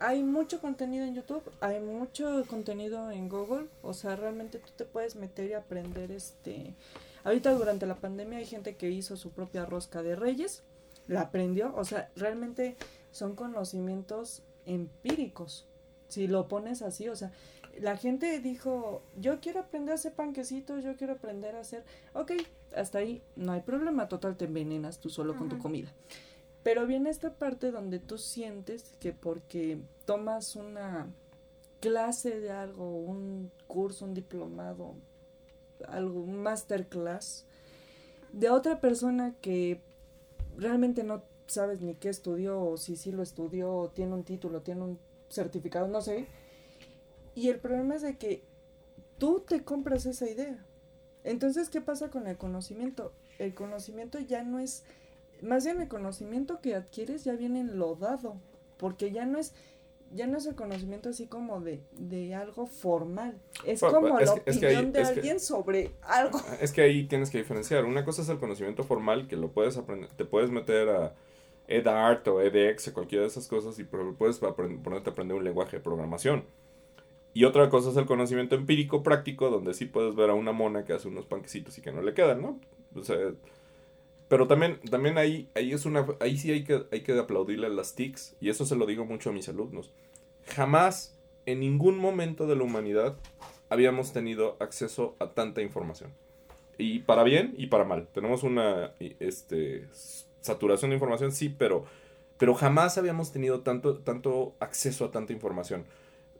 Speaker 2: hay mucho contenido en YouTube, hay mucho contenido en Google, o sea, realmente tú te puedes meter y aprender este... Ahorita durante la pandemia hay gente que hizo su propia rosca de reyes, la aprendió, o sea, realmente son conocimientos empíricos, si lo pones así, o sea, la gente dijo, yo quiero aprender a hacer panquecitos, yo quiero aprender a hacer, ok, hasta ahí no hay problema, total te envenenas tú solo con tu comida. Pero viene esta parte donde tú sientes que porque tomas una clase de algo, un curso, un diplomado, algo, un masterclass, de otra persona que realmente no sabes ni qué estudió, o si sí lo estudió, tiene un título, tiene un certificado, no sé. Y el problema es de que tú te compras esa idea. Entonces, ¿qué pasa con el conocimiento? El conocimiento ya no es más bien el conocimiento que adquieres ya viene enlodado, porque ya no es ya no es el conocimiento así como de, de algo formal, es como la opinión de alguien sobre algo.
Speaker 1: Ah, es que ahí tienes que diferenciar, una cosa es el conocimiento formal que lo puedes aprender, te puedes meter a EdArt o edX o cualquiera de esas cosas y puedes ponerte a aprender un lenguaje de programación. Y otra cosa es el conocimiento empírico práctico, donde sí puedes ver a una mona que hace unos panquecitos y que no le quedan, ¿no? O sea, pero también, también ahí, ahí, es una, ahí sí hay que, hay que aplaudirle a las TICs, y eso se lo digo mucho a mis alumnos. Jamás, en ningún momento de la humanidad, habíamos tenido acceso a tanta información. Y para bien y para mal. Tenemos una este, saturación de información, sí, pero, pero jamás habíamos tenido tanto, tanto acceso a tanta información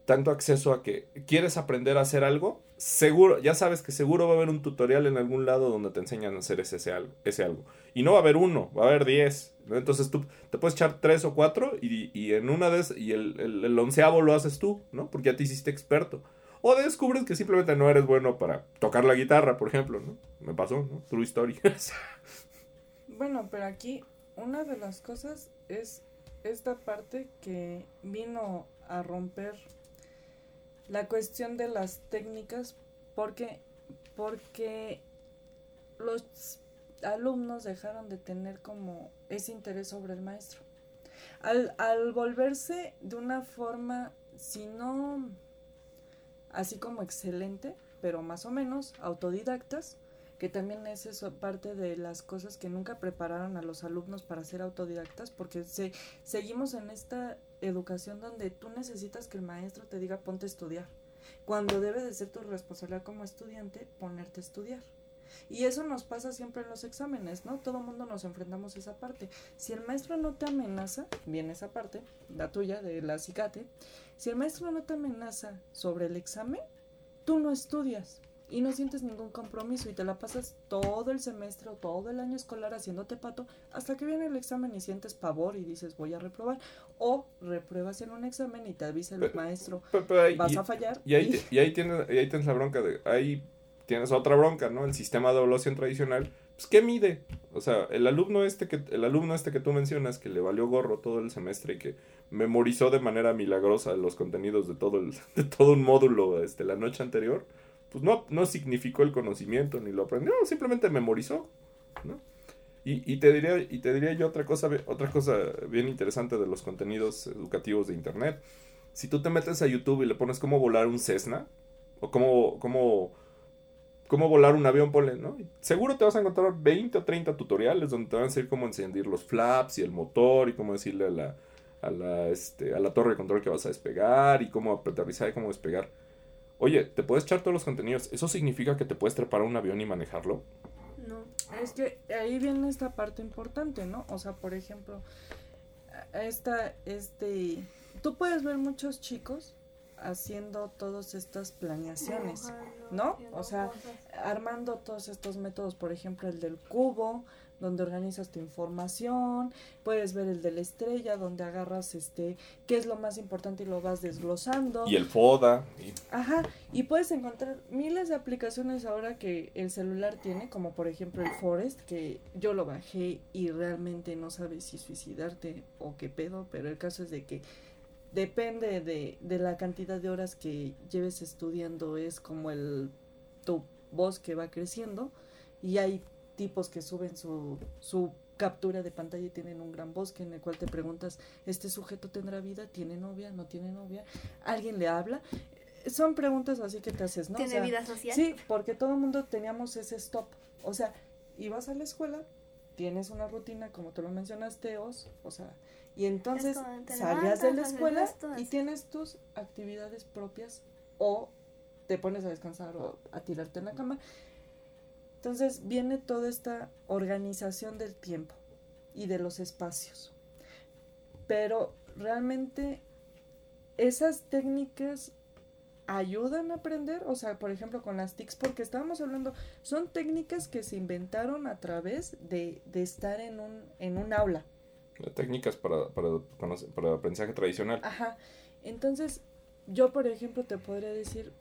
Speaker 1: tanto acceso a que quieres aprender a hacer algo, seguro, ya sabes que seguro va a haber un tutorial en algún lado donde te enseñan a hacer ese, ese, algo. Y no va a haber uno, va a haber diez. Entonces tú te puedes echar tres o cuatro y, y en una de y el, el, onceavo lo haces tú, ¿no? Porque ya te hiciste experto. O descubres que simplemente no eres bueno para tocar la guitarra, por ejemplo, ¿no? Me pasó, ¿no? True story.
Speaker 2: bueno, pero aquí una de las cosas es esta parte que vino a romper la cuestión de las técnicas porque porque los alumnos dejaron de tener como ese interés sobre el maestro. Al, al volverse de una forma, si no así como excelente, pero más o menos autodidactas, que también es eso parte de las cosas que nunca prepararon a los alumnos para ser autodidactas, porque se, seguimos en esta educación donde tú necesitas que el maestro te diga ponte a estudiar, cuando debe de ser tu responsabilidad como estudiante ponerte a estudiar. Y eso nos pasa siempre en los exámenes, ¿no? Todo mundo nos enfrentamos a esa parte. Si el maestro no te amenaza, viene esa parte, la tuya, de la cicate, si el maestro no te amenaza sobre el examen, tú no estudias y no sientes ningún compromiso y te la pasas todo el semestre o todo el año escolar haciéndote pato hasta que viene el examen y sientes pavor y dices voy a reprobar o repruebas en un examen y te avisa el maestro vas a fallar
Speaker 1: y ahí, y... ahí, tienes, y ahí tienes la bronca de ahí tienes otra bronca, ¿no? El sistema de evaluación tradicional, pues ¿qué mide? O sea, el alumno este que el alumno este que tú mencionas que le valió gorro todo el semestre y que memorizó de manera milagrosa los contenidos de todo el, de todo un módulo este la noche anterior, pues no no significó el conocimiento ni lo aprendió, simplemente memorizó, ¿no? Y, y, te diría y te diría yo otra cosa otra cosa bien interesante de los contenidos educativos de internet. Si tú te metes a YouTube y le pones cómo volar un Cessna o cómo cómo cómo volar un avión, ponle, ¿no? Seguro te vas a encontrar 20 o 30 tutoriales donde te van a decir cómo encender los flaps y el motor y cómo decirle a la, a la, este, a la torre de control que vas a despegar y cómo aterrizar y cómo despegar. Oye, te puedes echar todos los contenidos. ¿Eso significa que te puedes trepar a un avión y manejarlo?
Speaker 2: No, es que ahí viene esta parte importante, ¿no? O sea, por ejemplo, esta, este, tú puedes ver muchos chicos haciendo todas estas planeaciones, ¿no? O sea, armando todos estos métodos, por ejemplo, el del cubo, donde organizas tu información, puedes ver el de la estrella, donde agarras este, qué es lo más importante y lo vas desglosando.
Speaker 1: Y el FODA.
Speaker 2: Ajá, y puedes encontrar miles de aplicaciones ahora que el celular tiene, como por ejemplo el Forest, que yo lo bajé y realmente no sabes si suicidarte o qué pedo, pero el caso es de que depende de, de, la cantidad de horas que lleves estudiando, es como el tu voz que va creciendo y hay tipos que suben su, su captura de pantalla y tienen un gran bosque en el cual te preguntas, ¿este sujeto tendrá vida? ¿Tiene novia? ¿No tiene novia? ¿Alguien le habla? Son preguntas así que te haces, ¿no?
Speaker 3: ¿Tiene vida social?
Speaker 2: Sí, porque todo el mundo teníamos ese stop. O sea, ibas a la escuela, tienes una rutina, como te lo mencionaste, Os, o sea, y entonces salías de la escuela y tienes tus actividades propias o te pones a descansar o a tirarte en la cama. Entonces viene toda esta organización del tiempo y de los espacios. Pero realmente esas técnicas ayudan a aprender, o sea, por ejemplo con las TICs, porque estábamos hablando, son técnicas que se inventaron a través de, de estar en un, en un aula,
Speaker 1: técnicas para, para, para aprendizaje tradicional.
Speaker 2: Ajá. Entonces, yo, por ejemplo, te podría decir,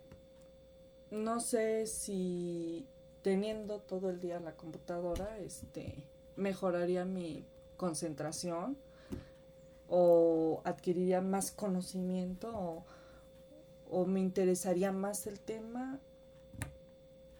Speaker 2: no sé si teniendo todo el día la computadora, este, mejoraría mi concentración o adquiriría más conocimiento o, me interesaría más el tema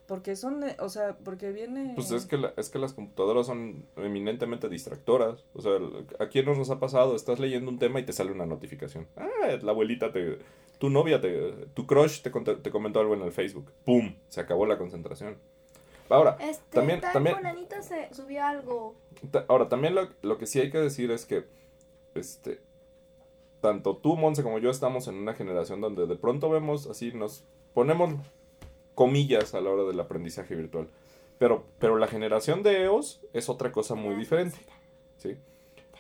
Speaker 2: porque son, o sea, porque viene...
Speaker 1: Pues es que, es que las computadoras son eminentemente distractoras. O sea, ¿a quién nos ha pasado? Estás leyendo un tema y te sale una notificación. Ah, la abuelita te... Tu novia, te, tu crush te, te comentó algo en el Facebook. ¡Pum! Se acabó la concentración. Ahora,
Speaker 3: este, también... también se subió algo.
Speaker 1: ahora, también lo, lo que sí hay que decir es que, este, tanto tú, Monse, como yo estamos en una generación donde de pronto vemos así, nos ponemos comillas a la hora del aprendizaje virtual. Pero, pero la generación de EOS es otra cosa muy diferente. ¿sí?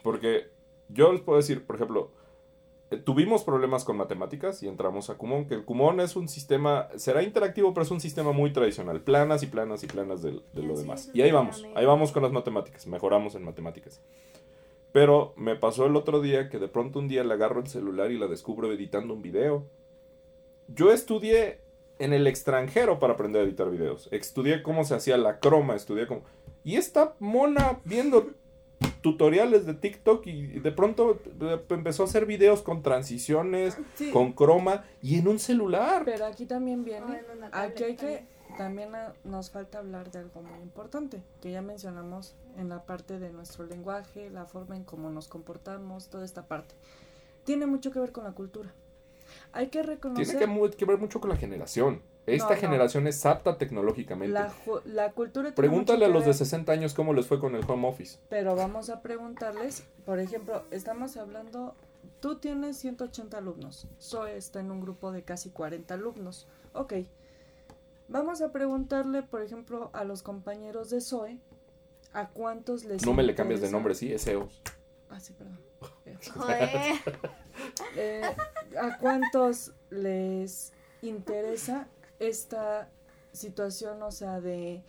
Speaker 1: Porque yo les puedo decir, por ejemplo, tuvimos problemas con matemáticas y entramos a Kumon, que el Kumon es un sistema, será interactivo, pero es un sistema muy tradicional, planas y planas y planas de, de lo demás. Y ahí vamos, ahí vamos con las matemáticas, mejoramos en matemáticas. Pero me pasó el otro día que de pronto un día le agarro el celular y la descubro editando un video. Yo estudié en el extranjero para aprender a editar videos. Estudié cómo se hacía la croma, estudié cómo... Y esta mona viendo tutoriales de TikTok y de pronto eh, empezó a hacer videos con transiciones, con croma y en un celular.
Speaker 2: Pero aquí también viene, aquí hay que, también nos falta hablar de algo muy importante, que ya mencionamos en la parte de nuestro lenguaje, la forma en cómo nos comportamos, toda esta parte. Tiene mucho que ver con la cultura. Hay que reconocer.
Speaker 1: Tiene que, ver mucho con la generación. Esta
Speaker 2: No, no.
Speaker 1: generación es apta tecnológicamente.
Speaker 2: La, la cultura
Speaker 1: Pregúntale a los de
Speaker 2: ver,
Speaker 1: 60 años cómo les fue con el home office.
Speaker 2: Pero vamos a preguntarles, por ejemplo, estamos hablando, tú tienes 180 alumnos, Zoe está en un grupo de casi 40 alumnos. Ok, vamos a preguntarle, por ejemplo, a los compañeros de Zoe, ¿a cuántos les
Speaker 1: No me le cambies de nombre, sí, es EOS.
Speaker 2: Ah, sí, perdón.
Speaker 3: Joder.
Speaker 2: Eh, ¿A cuántos les interesa esta situación, o sea, de,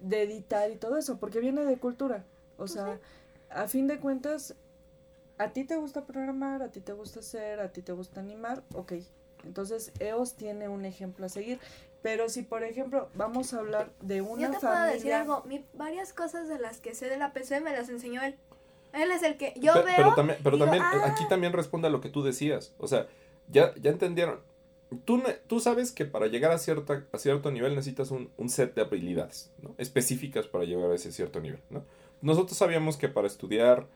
Speaker 2: de editar y todo eso? Porque viene de cultura. O sea, a fin de cuentas, a ti te gusta programar, a ti te gusta hacer, a ti te gusta animar, ok. Entonces, EOS tiene un ejemplo a seguir. Pero si, por ejemplo, vamos a hablar de una
Speaker 3: Yo te puedo
Speaker 2: familia...
Speaker 3: decir algo. Mi, varias cosas de las que sé de la PC me las enseñó él. Él es el que yo veo.
Speaker 1: pero también, pero
Speaker 3: digo,
Speaker 1: también
Speaker 3: "Ah".
Speaker 1: aquí también responde a lo que tú decías. O sea, ya, ya entendieron. Tú, tú sabes que para llegar a, cierta, a cierto nivel necesitas un, un set de habilidades ¿no? específicas para llegar a ese cierto nivel. ¿no? Nosotros sabíamos que para estudiar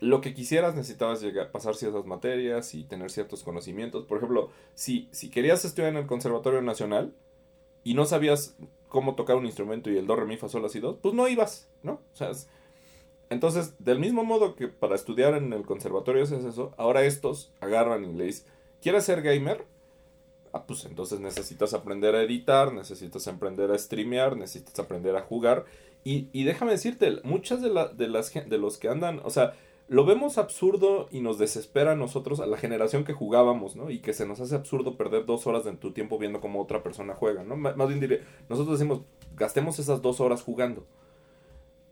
Speaker 1: lo que quisieras necesitabas llegar, pasar ciertas materias y tener ciertos conocimientos. Por ejemplo, si, si querías estudiar en el Conservatorio Nacional y no sabías cómo tocar un instrumento y el do, re, mi, fa, sol, la, si, do, pues no ibas, ¿no? O sea, es- entonces, del mismo modo que para estudiar en el conservatorio es eso, ahora estos agarran dicen, ¿quieres ser gamer? Ah, pues entonces necesitas aprender a editar, necesitas aprender a streamear, necesitas aprender a jugar. Y, y déjame decirte, muchas de, la- de, las, de los que andan, o sea, lo vemos absurdo y nos desespera a nosotros, a la generación que jugábamos, ¿no? Y que se nos hace absurdo perder dos horas de tu tiempo viendo cómo otra persona juega, ¿no? Más bien diré, nosotros decimos, gastemos esas dos horas jugando.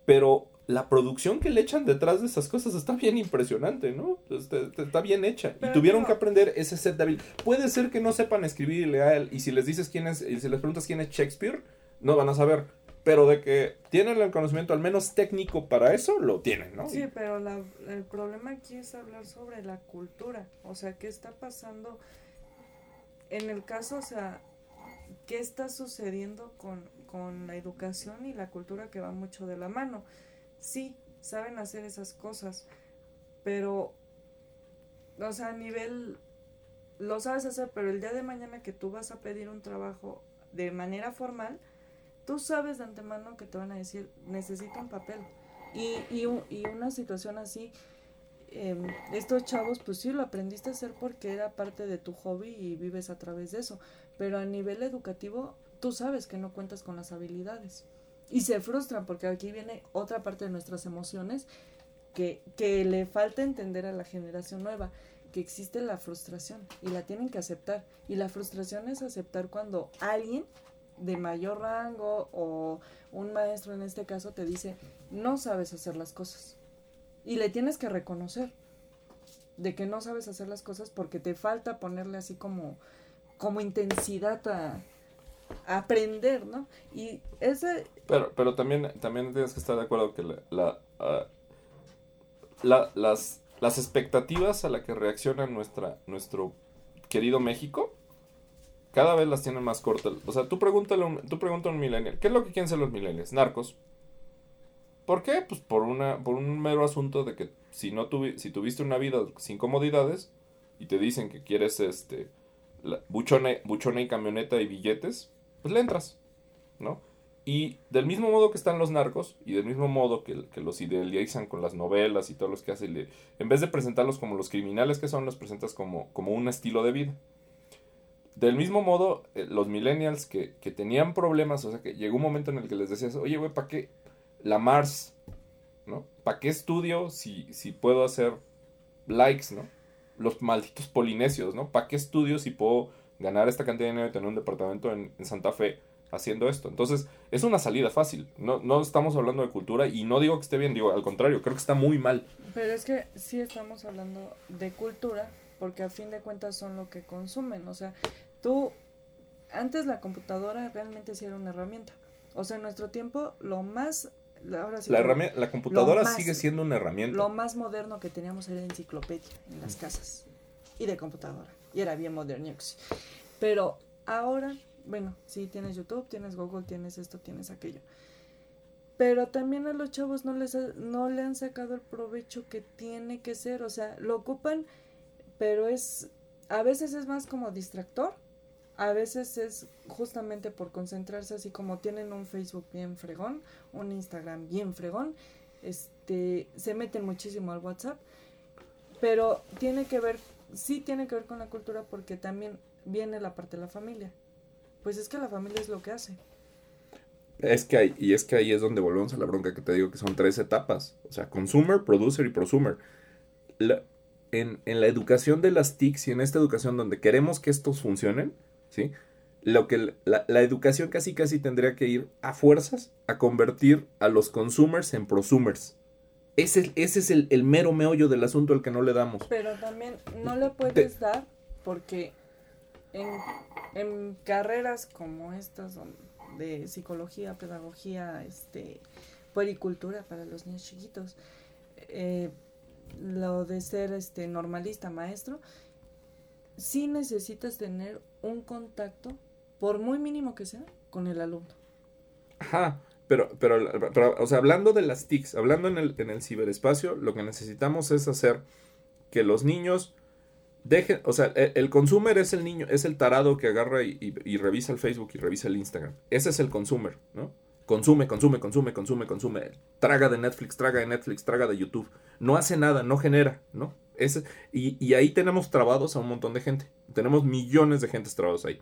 Speaker 1: Pero la producción que le echan detrás de esas cosas está bien impresionante, ¿no? Está, bien hecha.
Speaker 2: Pero
Speaker 1: y tuvieron que aprender ese set de habilidades. Puede ser que no sepan escribir y leer, y si les dices quién es, y si les preguntas quién es Shakespeare, no van a saber. Pero de que tienen el conocimiento al menos técnico para eso, lo tienen, ¿no?
Speaker 2: Sí, pero la- el problema aquí es hablar sobre la cultura, o sea, qué está pasando en el caso, o sea, qué está sucediendo con, con la educación y la cultura que va mucho de la mano. Sí, saben hacer esas cosas, pero, o sea, a nivel, lo sabes hacer, pero el día de mañana que tú vas a pedir un trabajo de manera formal, tú sabes de antemano que te van a decir, necesito un papel. Y, y, y una situación así, em, estos chavos, pues sí, lo aprendiste a hacer porque era parte de tu hobby y vives a través de eso. Pero a nivel educativo, tú sabes que no cuentas con las habilidades. Y se frustran porque aquí viene otra parte de nuestras emociones que, que le falta entender a la generación nueva, que existe la frustración y la tienen que aceptar. Y la frustración es aceptar cuando alguien de mayor rango o un maestro en este caso te dice, no sabes hacer las cosas. Y le tienes que reconocer de que no sabes hacer las cosas porque te falta ponerle así como, como intensidad a, a aprender, ¿no? Y ese,
Speaker 1: Pero, pero también, también tienes que estar de acuerdo que la, la, ah, la- las, las expectativas a la que reacciona nuestra, nuestro querido México cada vez las tienen más cortas. O sea, tú pregúntale, un- tú pregúntale a un millennial, ¿qué es lo que quieren ser los millennials? Narcos. ¿Por qué? Pues por una, por un mero asunto de que si no tuvi- si tuviste una vida sin comodidades y te dicen que quieres este la- buchona y camioneta y billetes, pues le entras, ¿no? Y del mismo modo que están los narcos, y del mismo modo que, que los idealizan con las novelas y todos los que hacen, le- en vez de presentarlos como los criminales que son, los presentas como, como un estilo de vida. Del mismo modo, eh, los millennials que, que tenían problemas, o sea, que llegó un momento en el que les decías, oye, güey, ¿para qué la Mars? ¿No? ¿Para qué estudio si, si puedo hacer likes, ¿no? Los malditos polinesios, ¿no? ¿Para qué estudio si puedo ganar esta cantidad de dinero y tener un departamento en, en Santa Fe haciendo esto? Entonces, es una salida fácil. No, no estamos hablando de cultura y no digo que esté bien, digo, al contrario, creo que está muy mal.
Speaker 2: pero es que sí estamos hablando de cultura porque a fin de cuentas son lo que consumen, o sea, tú, antes la computadora realmente sí era una herramienta, o sea, en nuestro tiempo lo más, ahora sí
Speaker 1: La, herramienta, la computadora
Speaker 2: más-
Speaker 1: sigue siendo una herramienta.
Speaker 2: Lo más moderno que teníamos era enciclopedia en las casas y de computadora. Y era bien moderno. Pero ahora, bueno, sí tienes YouTube, tienes Google, tienes esto, tienes aquello. Pero también a los chavos no les ha- no le han sacado el provecho que tiene que ser, o sea, lo ocupan, pero es a veces es más como distractor a veces es justamente por concentrarse así como tienen un Facebook bien fregón, un Instagram bien fregón, este, se meten muchísimo al WhatsApp, pero tiene que ver, sí tiene que ver con la cultura porque también viene la parte de la familia. Pues es que la familia es lo que hace.
Speaker 1: Es que hay, y es que ahí es donde volvemos a la bronca que te digo que son tres etapas. O sea, consumer, producer y prosumer. La, en, en, la educación de las TICs y en esta educación donde queremos que estos funcionen, ¿sí? Lo que la, la, educación casi casi tendría que ir a fuerzas a convertir a los consumers en prosumers. Ese, ese es el, el, mero meollo del asunto al que no le damos.
Speaker 2: Pero también no le puedes Te, dar porque en, carreras como estas de psicología, pedagogía, este, puericultura para los niños chiquitos, eh, lo de ser este normalista maestro, sí necesitas tener un contacto, por muy mínimo que sea, con el alumno.
Speaker 1: Ajá, pero, pero, pero o sea, hablando de las TICs, hablando en el, en el ciberespacio, lo que necesitamos es hacer que los niños dejen, o sea, el, el consumer es el niño, es el tarado que agarra y, revisa el Facebook y revisa el Instagram. Ese es el consumer, ¿no? Consume, consume, consume, consume, consume. Traga de Netflix, traga de Netflix, traga de YouTube. No hace nada, no genera, ¿no? Ese, y, ahí tenemos trabados a un montón de gente. Tenemos millones de gentes trabados ahí.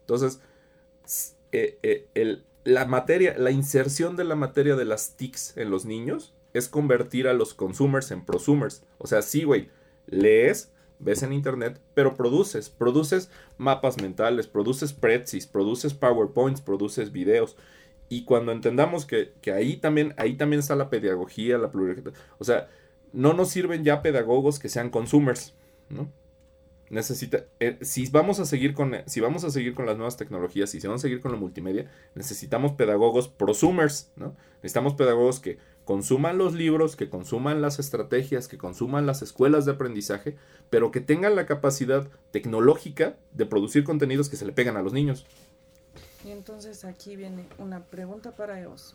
Speaker 1: Entonces, eh, eh, la materia, la inserción de la materia de las TICs en los niños es convertir a los consumers en prosumers. O sea, sí, güey, lees, ves en internet, pero produces, produces mapas mentales, produces spreadsheets, produces PowerPoints, produces videos. Y cuando entendamos que, que ahí, también, ahí también está la pedagogía, la pluralidad, o sea, no nos sirven ya pedagogos que sean consumers, ¿no? Necesita, eh, si vamos a seguir con, si vamos a seguir con las nuevas tecnologías si vamos a seguir con la multimedia, necesitamos pedagogos prosumers, ¿no? Necesitamos pedagogos que consuman los libros, que consuman las estrategias, que consuman las escuelas de aprendizaje, pero que tengan la capacidad tecnológica de producir contenidos que se le pegan a los niños.
Speaker 2: Y entonces aquí viene una pregunta para ellos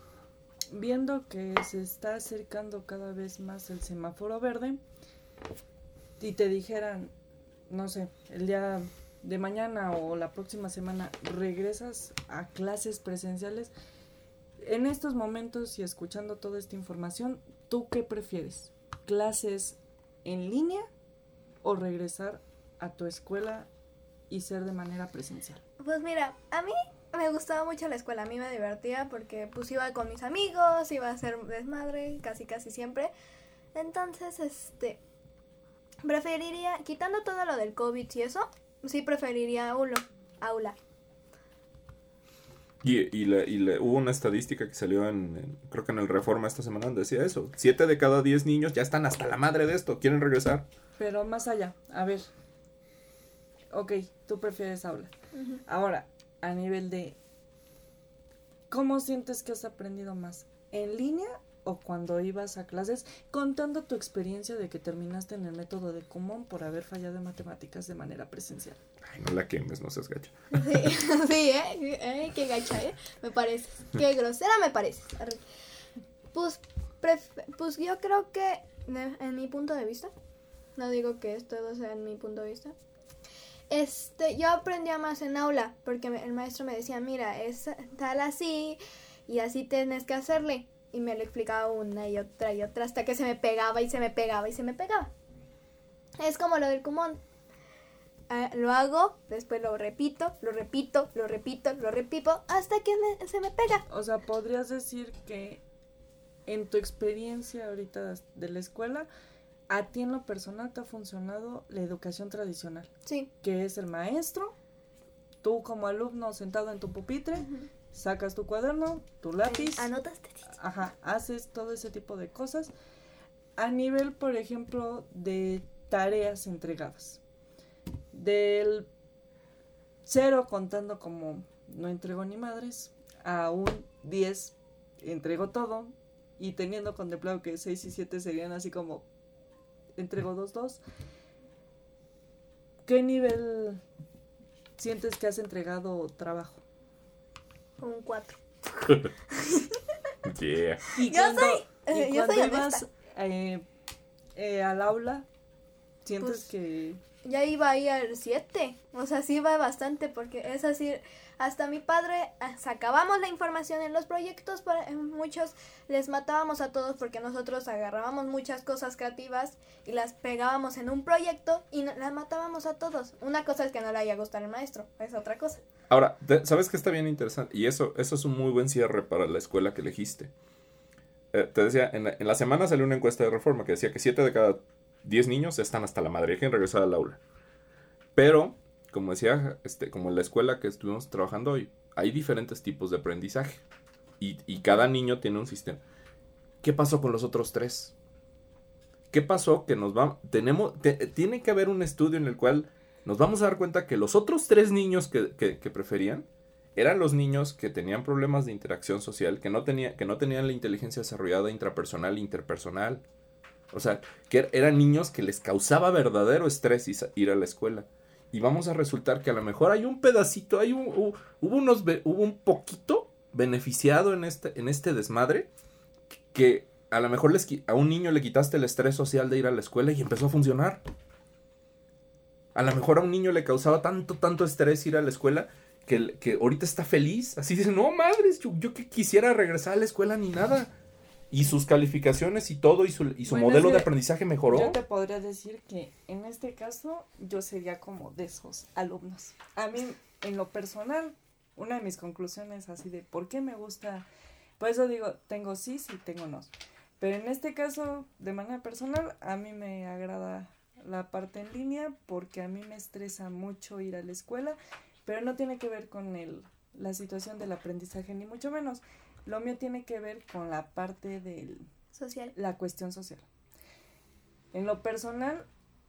Speaker 2: viendo que se está acercando cada vez más el semáforo verde y te dijeran, no sé, el día de mañana o la próxima semana regresas a clases presenciales, en estos momentos y escuchando toda esta información, ¿tú qué prefieres? ¿Clases en línea o regresar a tu escuela y ser de manera presencial?
Speaker 3: Pues mira, a mí me gustaba mucho la escuela, a mí me divertía porque pues iba con mis amigos, iba a hacer desmadre casi casi siempre. Entonces, este, preferiría, quitando todo lo del COVID y eso, sí preferiría aula. aula.
Speaker 1: Y, y, le, y le, hubo una estadística que salió en, en, creo que en el Reforma esta semana, donde decía eso. Siete de cada diez niños ya están hasta la madre de esto, quieren regresar.
Speaker 2: Pero más allá, a ver. Ok, tú prefieres aula. Uh -huh. Ahora, a nivel de cómo sientes que has aprendido más, en línea o cuando ibas a clases, contando tu experiencia de que terminaste en el método de Kumon por haber fallado en matemáticas de manera presencial.
Speaker 1: Ay, no la quemes, no seas gacha.
Speaker 3: Sí, sí, ¿eh? ¿eh? Qué gacha, ¿eh? Me parece. Qué grosera me parece. Pues, pues yo creo que, en mi punto de vista, no digo que esto sea en mi punto de vista, este, yo aprendía más en aula, porque el maestro me decía, mira, es tal así, y así tienes que hacerle. Y me lo explicaba una y otra y otra, hasta que se me pegaba y se me pegaba y se me pegaba. Es como lo del cumón. Uh, lo hago, después lo repito, lo repito, lo repito, lo repito, hasta que me, se me pega.
Speaker 2: O sea, podrías decir que en tu experiencia ahorita de la escuela, a ti en lo personal te ha funcionado la educación tradicional.
Speaker 3: Sí.
Speaker 2: Que es el maestro, tú como alumno sentado en tu pupitre, uh -huh. Sacas tu cuaderno, tu lápiz.
Speaker 3: Anotaste.
Speaker 2: Ajá, haces todo ese tipo de cosas. A nivel, por ejemplo, de tareas entregadas. Del cero contando como no entrego ni madres, a un 10 entrego todo y teniendo contemplado que 6 y 7 serían así como entrego 2, 2. ¿Qué nivel sientes que has entregado trabajo?
Speaker 3: Un 4.
Speaker 1: yeah.
Speaker 2: Y
Speaker 3: yo
Speaker 2: cuando,
Speaker 3: soy,
Speaker 2: y
Speaker 3: eh, yo
Speaker 2: cuando
Speaker 3: soy
Speaker 2: ibas eh, eh, al aula, sientes
Speaker 3: Pues,
Speaker 2: que
Speaker 3: ya iba ahí al 7. O sea, sí iba bastante porque es así, hasta mi padre ah, sacábamos la información en los proyectos, para, muchos les matábamos a todos porque nosotros agarrábamos muchas cosas creativas y las pegábamos en un proyecto y las matábamos a todos. Una cosa es que no le haya gustado el maestro, es otra cosa.
Speaker 1: Ahora, ¿sabes qué está bien interesante? Y eso, eso es un muy buen cierre para la escuela que elegiste. Eh, te decía, en la, semana salió una encuesta de reforma que decía que 7 de cada 10 niños están hasta la madre, que regresar al aula. Pero, como decía, este, como en la escuela que estuvimos trabajando hoy, hay diferentes tipos de aprendizaje. Y, cada niño tiene un sistema. ¿Qué pasó con los otros tres? ¿Qué pasó? Que nos va. Tenemos. tiene que haber un estudio en el cual nos vamos a dar cuenta que los otros tres niños que, preferían eran los niños que tenían problemas de interacción social, que no, tenía, que no tenían la inteligencia desarrollada intrapersonal interpersonal. O sea, que eran niños que les causaba verdadero estrés ir a la escuela. Y vamos a resultar que a lo mejor hay un pedacito, hay un, hubo, unos, hubo un poquito beneficiado en este, en este desmadre que a lo mejor les, a un niño le quitaste el estrés social de ir a la escuela y empezó a funcionar. A lo mejor a un niño le causaba tanto, tanto estrés ir a la escuela que, que ahorita está feliz. Así dice, no madres, yo, que quisiera regresar a la escuela ni nada. Y sus calificaciones y todo y su, y su modelo de aprendizaje mejoró.
Speaker 2: Yo te podría decir que en este caso yo sería como de esos alumnos. A mí, en lo personal, una de mis conclusiones así de por qué me gusta, por eso digo, tengo sí, sí, tengo no. Pero en este caso, de manera personal, a mí me agrada la parte en línea porque a mí me estresa mucho ir a la escuela, pero no tiene que ver con el, la situación del aprendizaje, ni mucho menos. Lo mío tiene que ver con la parte del...
Speaker 3: Social.
Speaker 2: La cuestión social. En lo personal,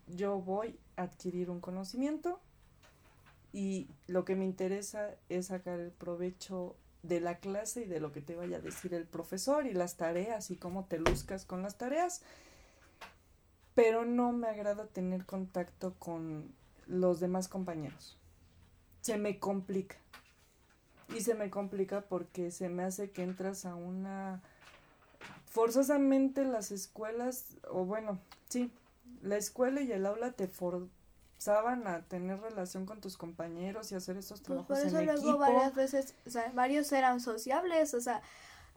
Speaker 2: yo voy a adquirir un conocimiento y lo que me interesa es sacar el provecho de la clase y de lo que te vaya a decir el profesor y las tareas y cómo te luzcas con las tareas pero no me agrada tener contacto con los demás compañeros. Se me complica. Y se me complica porque se me hace que entras a una... Forzosamente las escuelas, o bueno, sí, la escuela y el aula te forzaban a tener relación con tus compañeros y hacer estos pues trabajos
Speaker 3: por eso luego varias veces, o sea, varios eran sociables, o sea,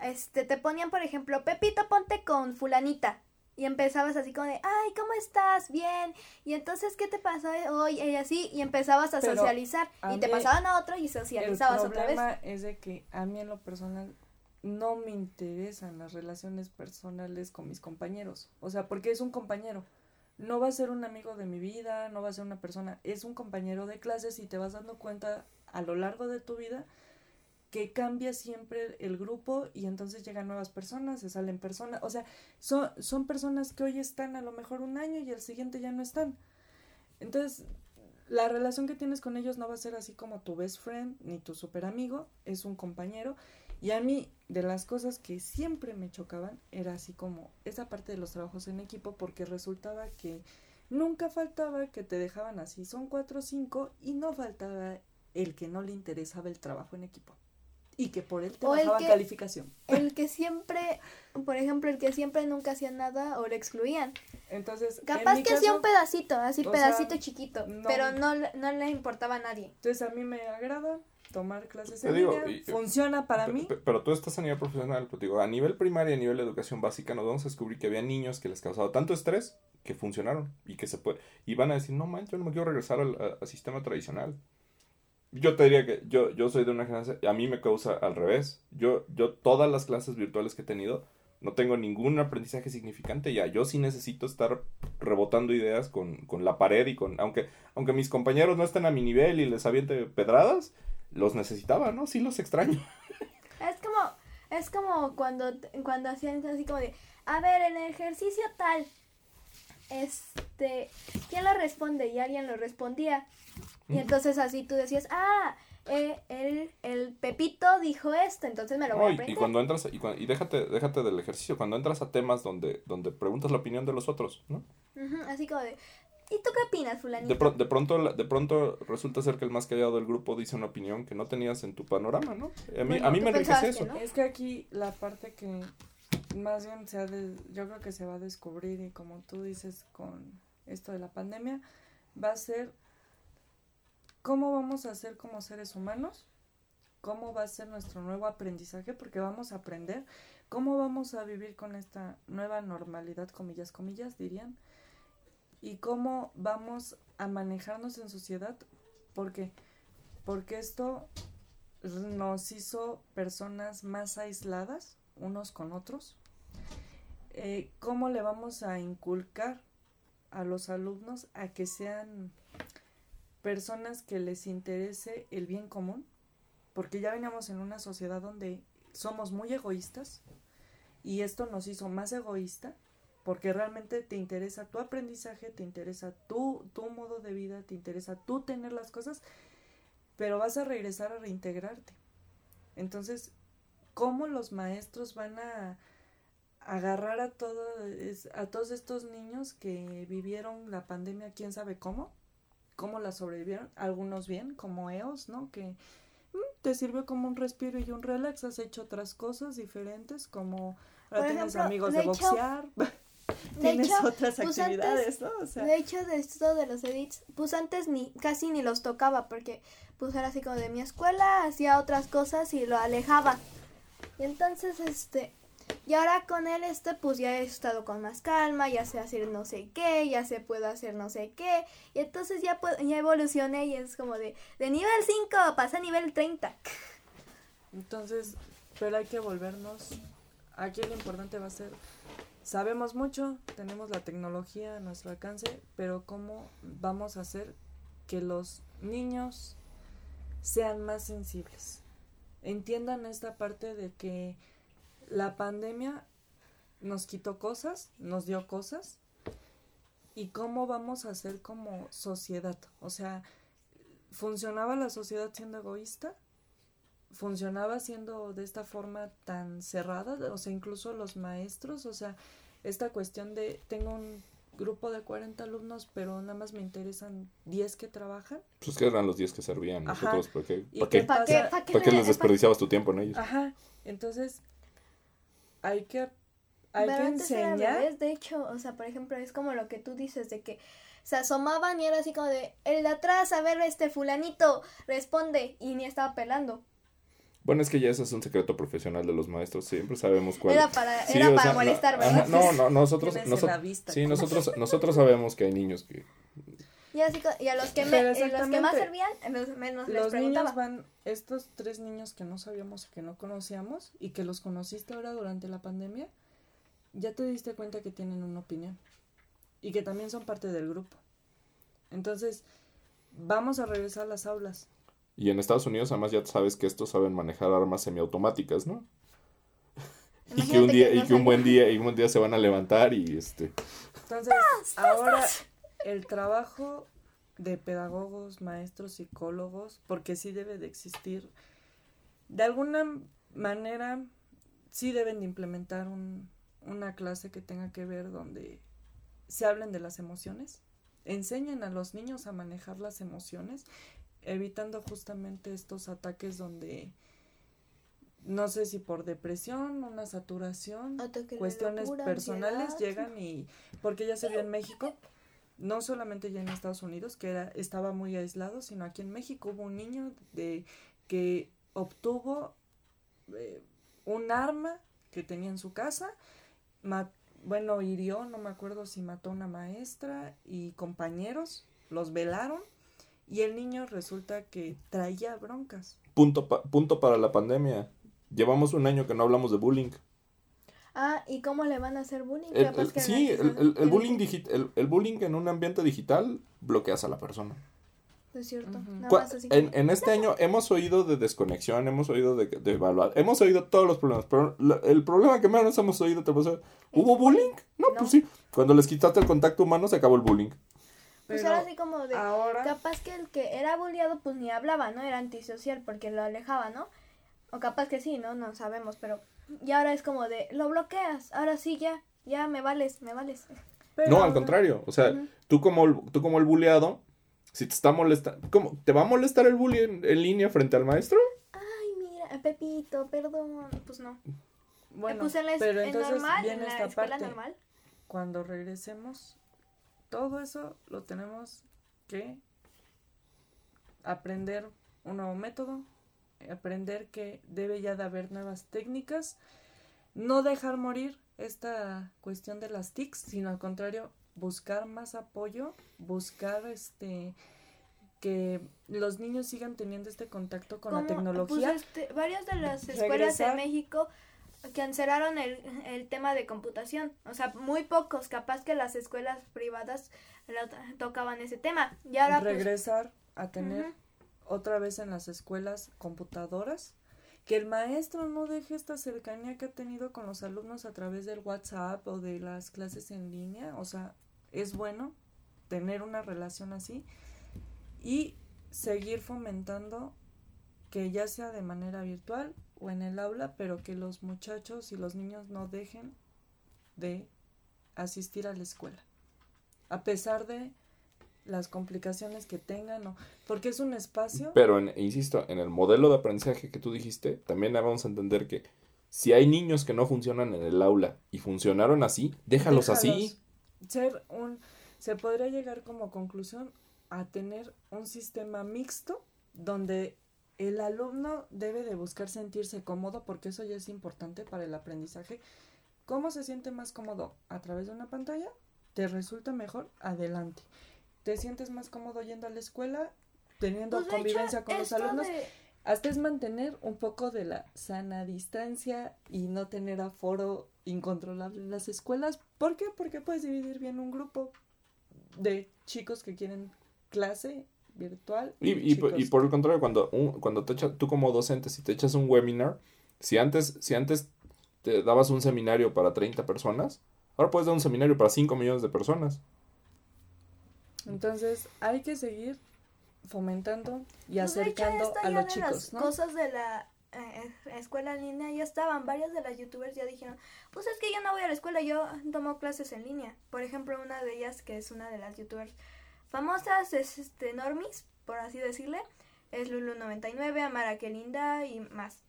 Speaker 3: este, te ponían, por ejemplo, Pepito, ponte con fulanita y empezabas así como de, ay, ¿cómo estás? Bien. Y entonces, ¿qué te pasó hoy? Y así, y empezabas a socializar. y te pasaban a otro y socializabas otra vez. El
Speaker 2: problema es de que a mí en lo personal no me interesan las relaciones personales con mis compañeros. O sea, porque es un compañero. No va a ser un amigo de mi vida, no va a ser una persona, es un compañero de clases y te vas dando cuenta a lo largo de tu vida que cambia siempre el grupo y entonces llegan nuevas personas, se salen personas, o sea, son, son personas que hoy están a lo mejor un año y el siguiente ya no están. Entonces, la relación que tienes con ellos no va a ser así como tu best friend ni tu super amigo, es un compañero. Y a mí, de las cosas que siempre me chocaban, era así como esa parte de los trabajos en equipo, porque resultaba que nunca faltaba que te dejaban así, son cuatro o cinco, y no faltaba el que no le interesaba el trabajo en equipo y que por él te bajaban calificación.
Speaker 3: El que siempre, por ejemplo, el que siempre nunca hacía nada o lo excluían.
Speaker 2: Entonces,
Speaker 3: capaz que hacía un pedacito, así pedacito chiquito, pero no, no le importaba a nadie.
Speaker 2: Entonces, a mí me agrada tomar clases en línea, funciona para mí.
Speaker 1: Pero tú estás a nivel profesional, pues digo, a nivel primario y a nivel de educación básica nos vamos a descubrir que había niños que les causaba tanto estrés que funcionaron y que se puede, y van a decir, no manches, yo no me quiero regresar al sistema tradicional. Yo te diría que yo, yo soy de una generación, a mí me causa al revés. Yo, yo todas las clases virtuales que he tenido, no tengo ningún aprendizaje significante ya. Yo sí necesito estar rebotando ideas con, con la pared y con, aunque, aunque mis compañeros no estén a mi nivel y les aviente pedradas, los necesitaba, ¿no? Sí los extraño.
Speaker 3: Es como, es como cuando, cuando hacían así como de, a ver, en el ejercicio tal, este, ¿quién lo responde? Y alguien lo respondía. Y entonces así tú decías, ah, eh, el, el, Pepito dijo esto, entonces me lo voy a aprender.
Speaker 1: Y cuando entras, y, y, déjate, déjate del ejercicio, cuando entras a temas donde, donde preguntas la opinión de los otros, ¿no?
Speaker 3: así como de, ¿y tú qué opinas, fulanito?
Speaker 1: De, de, pronto, de pronto resulta ser que el más callado del grupo dice una opinión que no tenías en tu panorama, ¿no? A mí, a mí me enriquece eso.
Speaker 2: Es que aquí la parte que más bien se de, yo creo que se va a descubrir y como tú dices con esto de la pandemia, va a ser cómo vamos a ser como seres humanos, cómo va a ser nuestro nuevo aprendizaje, porque vamos a aprender cómo vamos a vivir con esta nueva normalidad, comillas, comillas, dirían, y cómo vamos a manejarnos en sociedad, porque porque esto nos hizo personas más aisladas unos con otros. Eh, ¿Cómo le vamos a inculcar a los alumnos a que sean personas que les interese el bien común? Porque ya veníamos en una sociedad donde somos muy egoístas y esto nos hizo más egoísta porque realmente te interesa tu aprendizaje, te interesa tu, tu modo de vida, te interesa tú tener las cosas, pero vas a regresar a reintegrarte. Entonces, ¿cómo los maestros van a agarrar a, todo, a todos estos niños que vivieron la pandemia, quién sabe cómo? ¿Cómo la sobrevivieron? Algunos bien, como EOS, ¿no? Que mm, te sirve como un respiro y un relax, has hecho otras cosas diferentes, como ahora tienes amigos de, boxear. tienes otras
Speaker 3: pues actividades, ¿no? O sea, de hecho, de esto de los edits, pues antes ni casi ni los tocaba porque pues era así como de mi escuela, hacía otras cosas y lo alejaba. Y entonces, este, y ahora con él, este, pues ya he estado con más calma, ya sé hacer no sé qué, ya se puedo hacer no sé qué. Y entonces ya, ya evolucioné y es como de, de nivel 5 pasa a nivel 30.
Speaker 2: Entonces, pero hay que volvernos, aquí lo importante va a ser Sabemos mucho, tenemos la tecnología a nuestro alcance, pero ¿cómo vamos a hacer que los niños sean más sensibles? Entiendan esta parte de que la pandemia nos quitó cosas, nos dio cosas, y cómo vamos a hacer como sociedad. O sea, ¿funcionaba la sociedad siendo egoísta? funcionaba siendo de esta forma tan cerrada, o sea, incluso los maestros, o sea, esta cuestión de tengo un grupo de 40 alumnos, pero nada más me interesan 10 que trabajan.
Speaker 1: Pues que eran los 10 que servían nosotros, ¿por qué, ¿para qué, les desperdiciabas tu tiempo en ellos?
Speaker 2: Ajá, entonces hay que, hay que enseñar.
Speaker 3: de hecho, o sea, por ejemplo, es como lo que tú dices de que se asomaban y era así como de, el de atrás, a ver, este fulanito, responde, y ni estaba pelando.
Speaker 1: Bueno, es que ya eso es un secreto profesional de los maestros, siempre sabemos cuál.
Speaker 3: Era para, era para molestar, ¿verdad?
Speaker 1: No, no, nosotros, nosotros sí, nosotros, nosotros sabemos que hay niños que...
Speaker 3: Y, así, y a los que, me, los que más servían, menos
Speaker 2: los niños van, estos tres niños que no sabíamos y que no conocíamos y que los conociste ahora durante la pandemia, ya te diste cuenta que tienen una opinión y que también son parte del grupo. Entonces, vamos a regresar a las aulas
Speaker 1: y en Estados Unidos además ya sabes que estos saben manejar armas semiautomáticas, ¿no? y que un día, y que un buen día, y un buen día se van a levantar y este.
Speaker 2: Entonces, ahora el trabajo de pedagogos, maestros, psicólogos, porque sí debe de existir, de alguna manera sí deben de implementar un, una clase que tenga que ver donde se hablen de las emociones, enseñen a los niños a manejar las emociones evitando justamente estos ataques donde no sé si por depresión, una saturación, cuestiones personales llegan y porque ya se vio en México, no solamente ya en Estados Unidos que era estaba muy aislado, sino aquí en México hubo un niño de que obtuvo eh, un arma que tenía en su casa, bueno, hirió, no me acuerdo si mató a una maestra y compañeros, los velaron y el niño resulta que traía broncas.
Speaker 1: Punto, punto para la pandemia. Llevamos un año que no hablamos de bullying.
Speaker 3: Ah, ¿y cómo le van a hacer bullying?
Speaker 1: sí, el, el, bullying el, bullying en un ambiente digital bloqueas a la persona.
Speaker 3: Es cierto.
Speaker 1: en, en, este año hemos oído de desconexión, hemos oído de, de evaluar, hemos oído todos los problemas, pero el problema que menos hemos oído, ¿te ¿Hubo bullying? No, pues sí. Cuando les quitaste el contacto humano se acabó el bullying.
Speaker 3: Pues era así como de, capaz que el que era bulliado pues ni hablaba, ¿no? Era antisocial porque lo alejaba, ¿no? O capaz que sí, ¿no? No sabemos, pero... Y ahora es como de, lo bloqueas, ahora sí ya, ya me vales, me vales.
Speaker 1: No, al contrario, o sea, tú, como, tú como el bulleado, si te está molestando, ¿cómo? ¿Te va a molestar el bully en, línea frente al maestro?
Speaker 3: Ay, mira, Pepito, perdón, pues no.
Speaker 2: Bueno, pero entonces normal, viene en la esta parte. Normal. Cuando regresemos todo eso lo tenemos que aprender un nuevo método, aprender que debe ya de haber nuevas técnicas, no dejar morir esta cuestión de las TICs, sino al contrario, buscar más apoyo, buscar este que los niños sigan teniendo este contacto con la tecnología.
Speaker 3: Pues este, varias de las escuelas de México cancelaron el, el tema de computación. O sea, muy pocos, capaz que las escuelas privadas tocaban ese tema. Y ahora
Speaker 2: pues, regresar a tener otra vez en las escuelas computadoras, que el maestro no deje esta cercanía que ha tenido con los alumnos a través del WhatsApp o de las clases en línea, o sea, es bueno tener una relación así y seguir fomentando que ya sea de manera virtual o en el aula, pero que los muchachos y los niños no dejen de asistir a la escuela, a pesar de las complicaciones que tengan, o, porque es un espacio.
Speaker 1: Pero, insisto, en el modelo de aprendizaje que tú dijiste, también vamos a entender que si hay niños que no funcionan en el aula y funcionaron así, déjalos, así.
Speaker 2: Ser un, se podría llegar como conclusión a tener un sistema mixto donde el alumno debe de buscar sentirse cómodo porque eso ya es importante para el aprendizaje. ¿Cómo se siente más cómodo? ¿A través de una pantalla? ¿Te resulta mejor? Adelante te sientes más cómodo yendo a la escuela, teniendo pues, convivencia con los alumnos. Hasta es mantener un poco de la sana distancia y no tener aforo incontrolable en las escuelas. ¿Por qué? Porque puedes dividir bien un grupo de chicos que quieren clase virtual.
Speaker 1: Y, y, por, el contrario, cuando, cuando te echas, tú como docente, si te echas un webinar, si antes, si antes te dabas un seminario para 30 personas, ahora puedes dar un seminario para 5 millones de personas.
Speaker 2: Entonces hay que seguir fomentando y pues, acercando a los chicos,
Speaker 3: las cosas de la eh, escuela en línea ya estaban, varias de las youtubers ya dijeron, pues es que yo no voy a la escuela, yo tomo clases en línea. Por ejemplo, una de ellas, que es una de las youtubers famosas, es este Normis, por así decirle, es Lulu99, Amara que linda y más.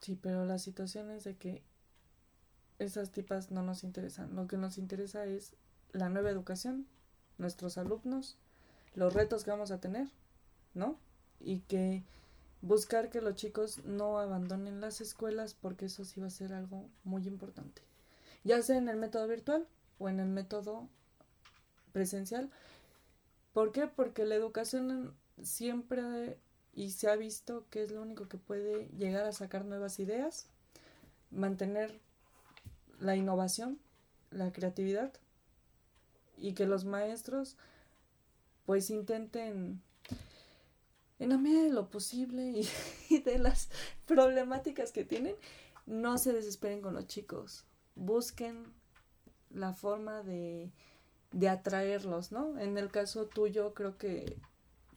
Speaker 2: Sí, pero la situación es de que esas tipas no nos interesan. Lo que nos interesa es la nueva educación, nuestros alumnos, los retos que vamos a tener, ¿no? Y que buscar que los chicos no abandonen las escuelas porque eso sí va a ser algo muy importante. Ya sea en el método virtual o en el método presencial. ¿Por qué? Porque la educación siempre y se ha visto que es lo único que puede llegar a sacar nuevas ideas, mantener la innovación, la creatividad y que los maestros pues intenten en la medida de lo posible y, de las problemáticas que tienen, no se desesperen con los chicos. Busquen la forma de, de atraerlos, ¿no? En el caso tuyo, creo que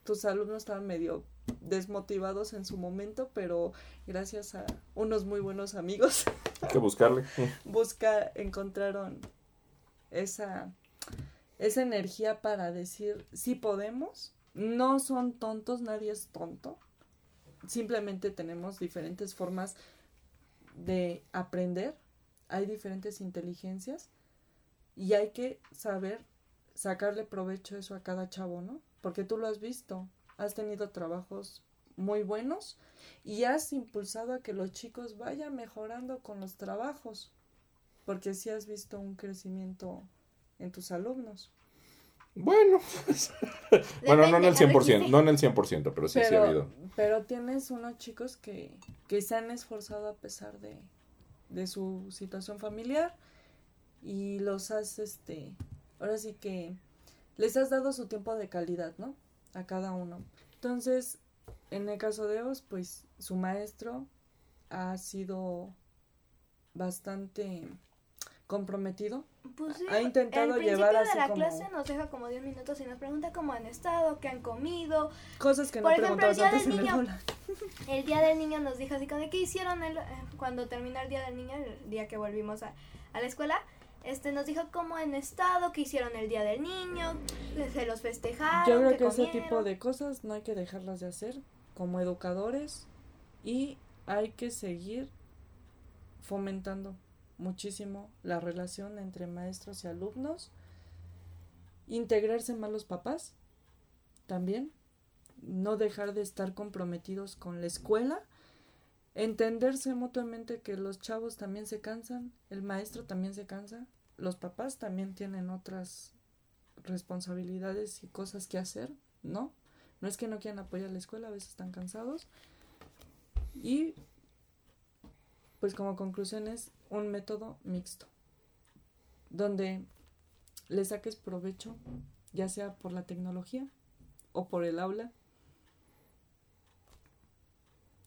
Speaker 2: tus alumnos estaban medio desmotivados en su momento, pero gracias a unos muy buenos amigos.
Speaker 1: Hay que buscarle.
Speaker 2: Busca, encontraron esa esa energía para decir sí podemos. No son tontos, nadie es tonto. Simplemente tenemos diferentes formas de aprender. Hay diferentes inteligencias y hay que saber sacarle provecho eso a cada chavo, ¿no? Porque tú lo has visto, has tenido trabajos muy buenos y has impulsado a que los chicos vayan mejorando con los trabajos, porque sí has visto un crecimiento en tus alumnos.
Speaker 1: Bueno, bueno, no en el 100%, no en el 100%, pero sí, sí ha habido.
Speaker 2: Pero tienes unos chicos que, que se han esforzado a pesar de, de su situación familiar y los has, este, ahora sí que les has dado su tiempo de calidad, ¿no? A cada uno. Entonces, en el caso de Os, pues su maestro ha sido bastante comprometido.
Speaker 3: Pues ha intentado el llevar así de la clase nos deja como 10 minutos y nos pregunta cómo han estado, qué han comido.
Speaker 2: Cosas que no Por ejemplo, el día del niño,
Speaker 3: el, día del niño nos dijo así como de qué hicieron el, eh, cuando terminó el día del niño, el día que volvimos a, a la escuela. Este nos dijo cómo han estado, qué hicieron el día del niño, se los festejaron.
Speaker 2: Yo creo que ese tipo de cosas no hay que dejarlas de hacer como educadores y hay que seguir fomentando muchísimo la relación entre maestros y alumnos integrarse más los papás también, no dejar de estar comprometidos con la escuela, entenderse mutuamente que los chavos también se cansan, el maestro también se cansa, los papás también tienen otras responsabilidades y cosas que hacer, ¿no? No es que no quieran apoyar la escuela, a veces están cansados. Y pues como conclusión es un método mixto, donde le saques provecho, ya sea por la tecnología o por el aula.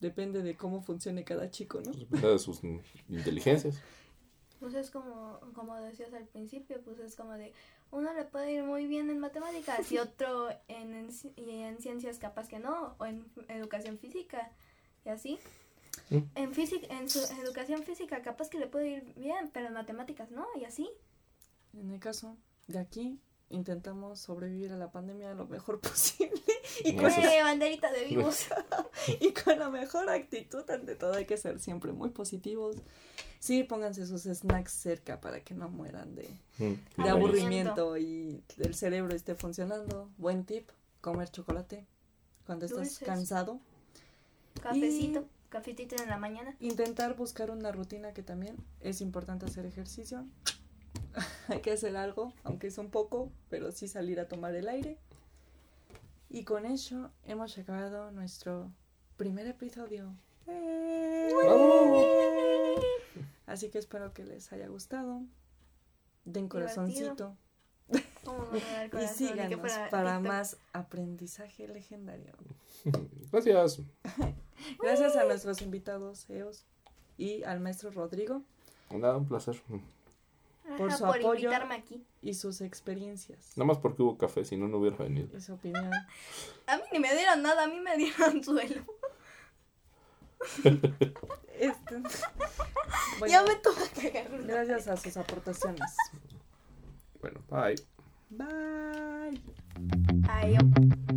Speaker 2: Depende de cómo funcione cada chico, ¿no?
Speaker 1: Depende de sus inteligencias.
Speaker 3: Pues es como, como decías al principio, pues es como de, uno le puede ir muy bien en matemáticas y otro en, en, en ciencias capaz que no, o en educación física y así.
Speaker 1: Mm.
Speaker 3: En, física, en su educación física capaz que le puede ir bien, pero en matemáticas no, y así.
Speaker 2: En el caso de aquí, intentamos sobrevivir a la pandemia lo mejor posible y con.
Speaker 3: ¡Eh, banderita de vivos!
Speaker 2: y con la mejor actitud. Ante todo, hay que ser siempre muy positivos. Sí, pónganse sus snacks cerca para que no mueran de,
Speaker 1: Mm.
Speaker 2: de
Speaker 3: Aburrimiento.
Speaker 2: y el cerebro esté funcionando. Buen tip, comer chocolate cuando estás
Speaker 3: Dulces.
Speaker 2: cansado.
Speaker 3: Cafecito, cafetito en la mañana.
Speaker 2: Intentar buscar una rutina que también es importante hacer ejercicio. Hay que hacer algo, aunque es un poco, pero sí salir a tomar el aire. Y con eso hemos acabado nuestro primer episodio. ¡Eh! Así que espero que les haya gustado. Den corazoncito y síganos para más aprendizaje legendario.
Speaker 1: Gracias.
Speaker 2: Gracias a nuestros invitados, EOS, y al maestro Rodrigo
Speaker 1: Nada, un placer.
Speaker 2: por
Speaker 3: Ajá,
Speaker 2: su
Speaker 3: por
Speaker 2: apoyo.
Speaker 3: invitarme aquí.
Speaker 2: y sus experiencias
Speaker 1: Nada más porque hubo café, si no, no hubiera venido.
Speaker 2: y su opinión.
Speaker 3: A mí ni me dieron nada, a mí me dieron suelo.
Speaker 2: Este, bueno,
Speaker 3: Ya me tuve que
Speaker 2: Gracias a sus aportaciones.
Speaker 1: Bueno, bye.
Speaker 2: Bye.
Speaker 3: Ay, yo-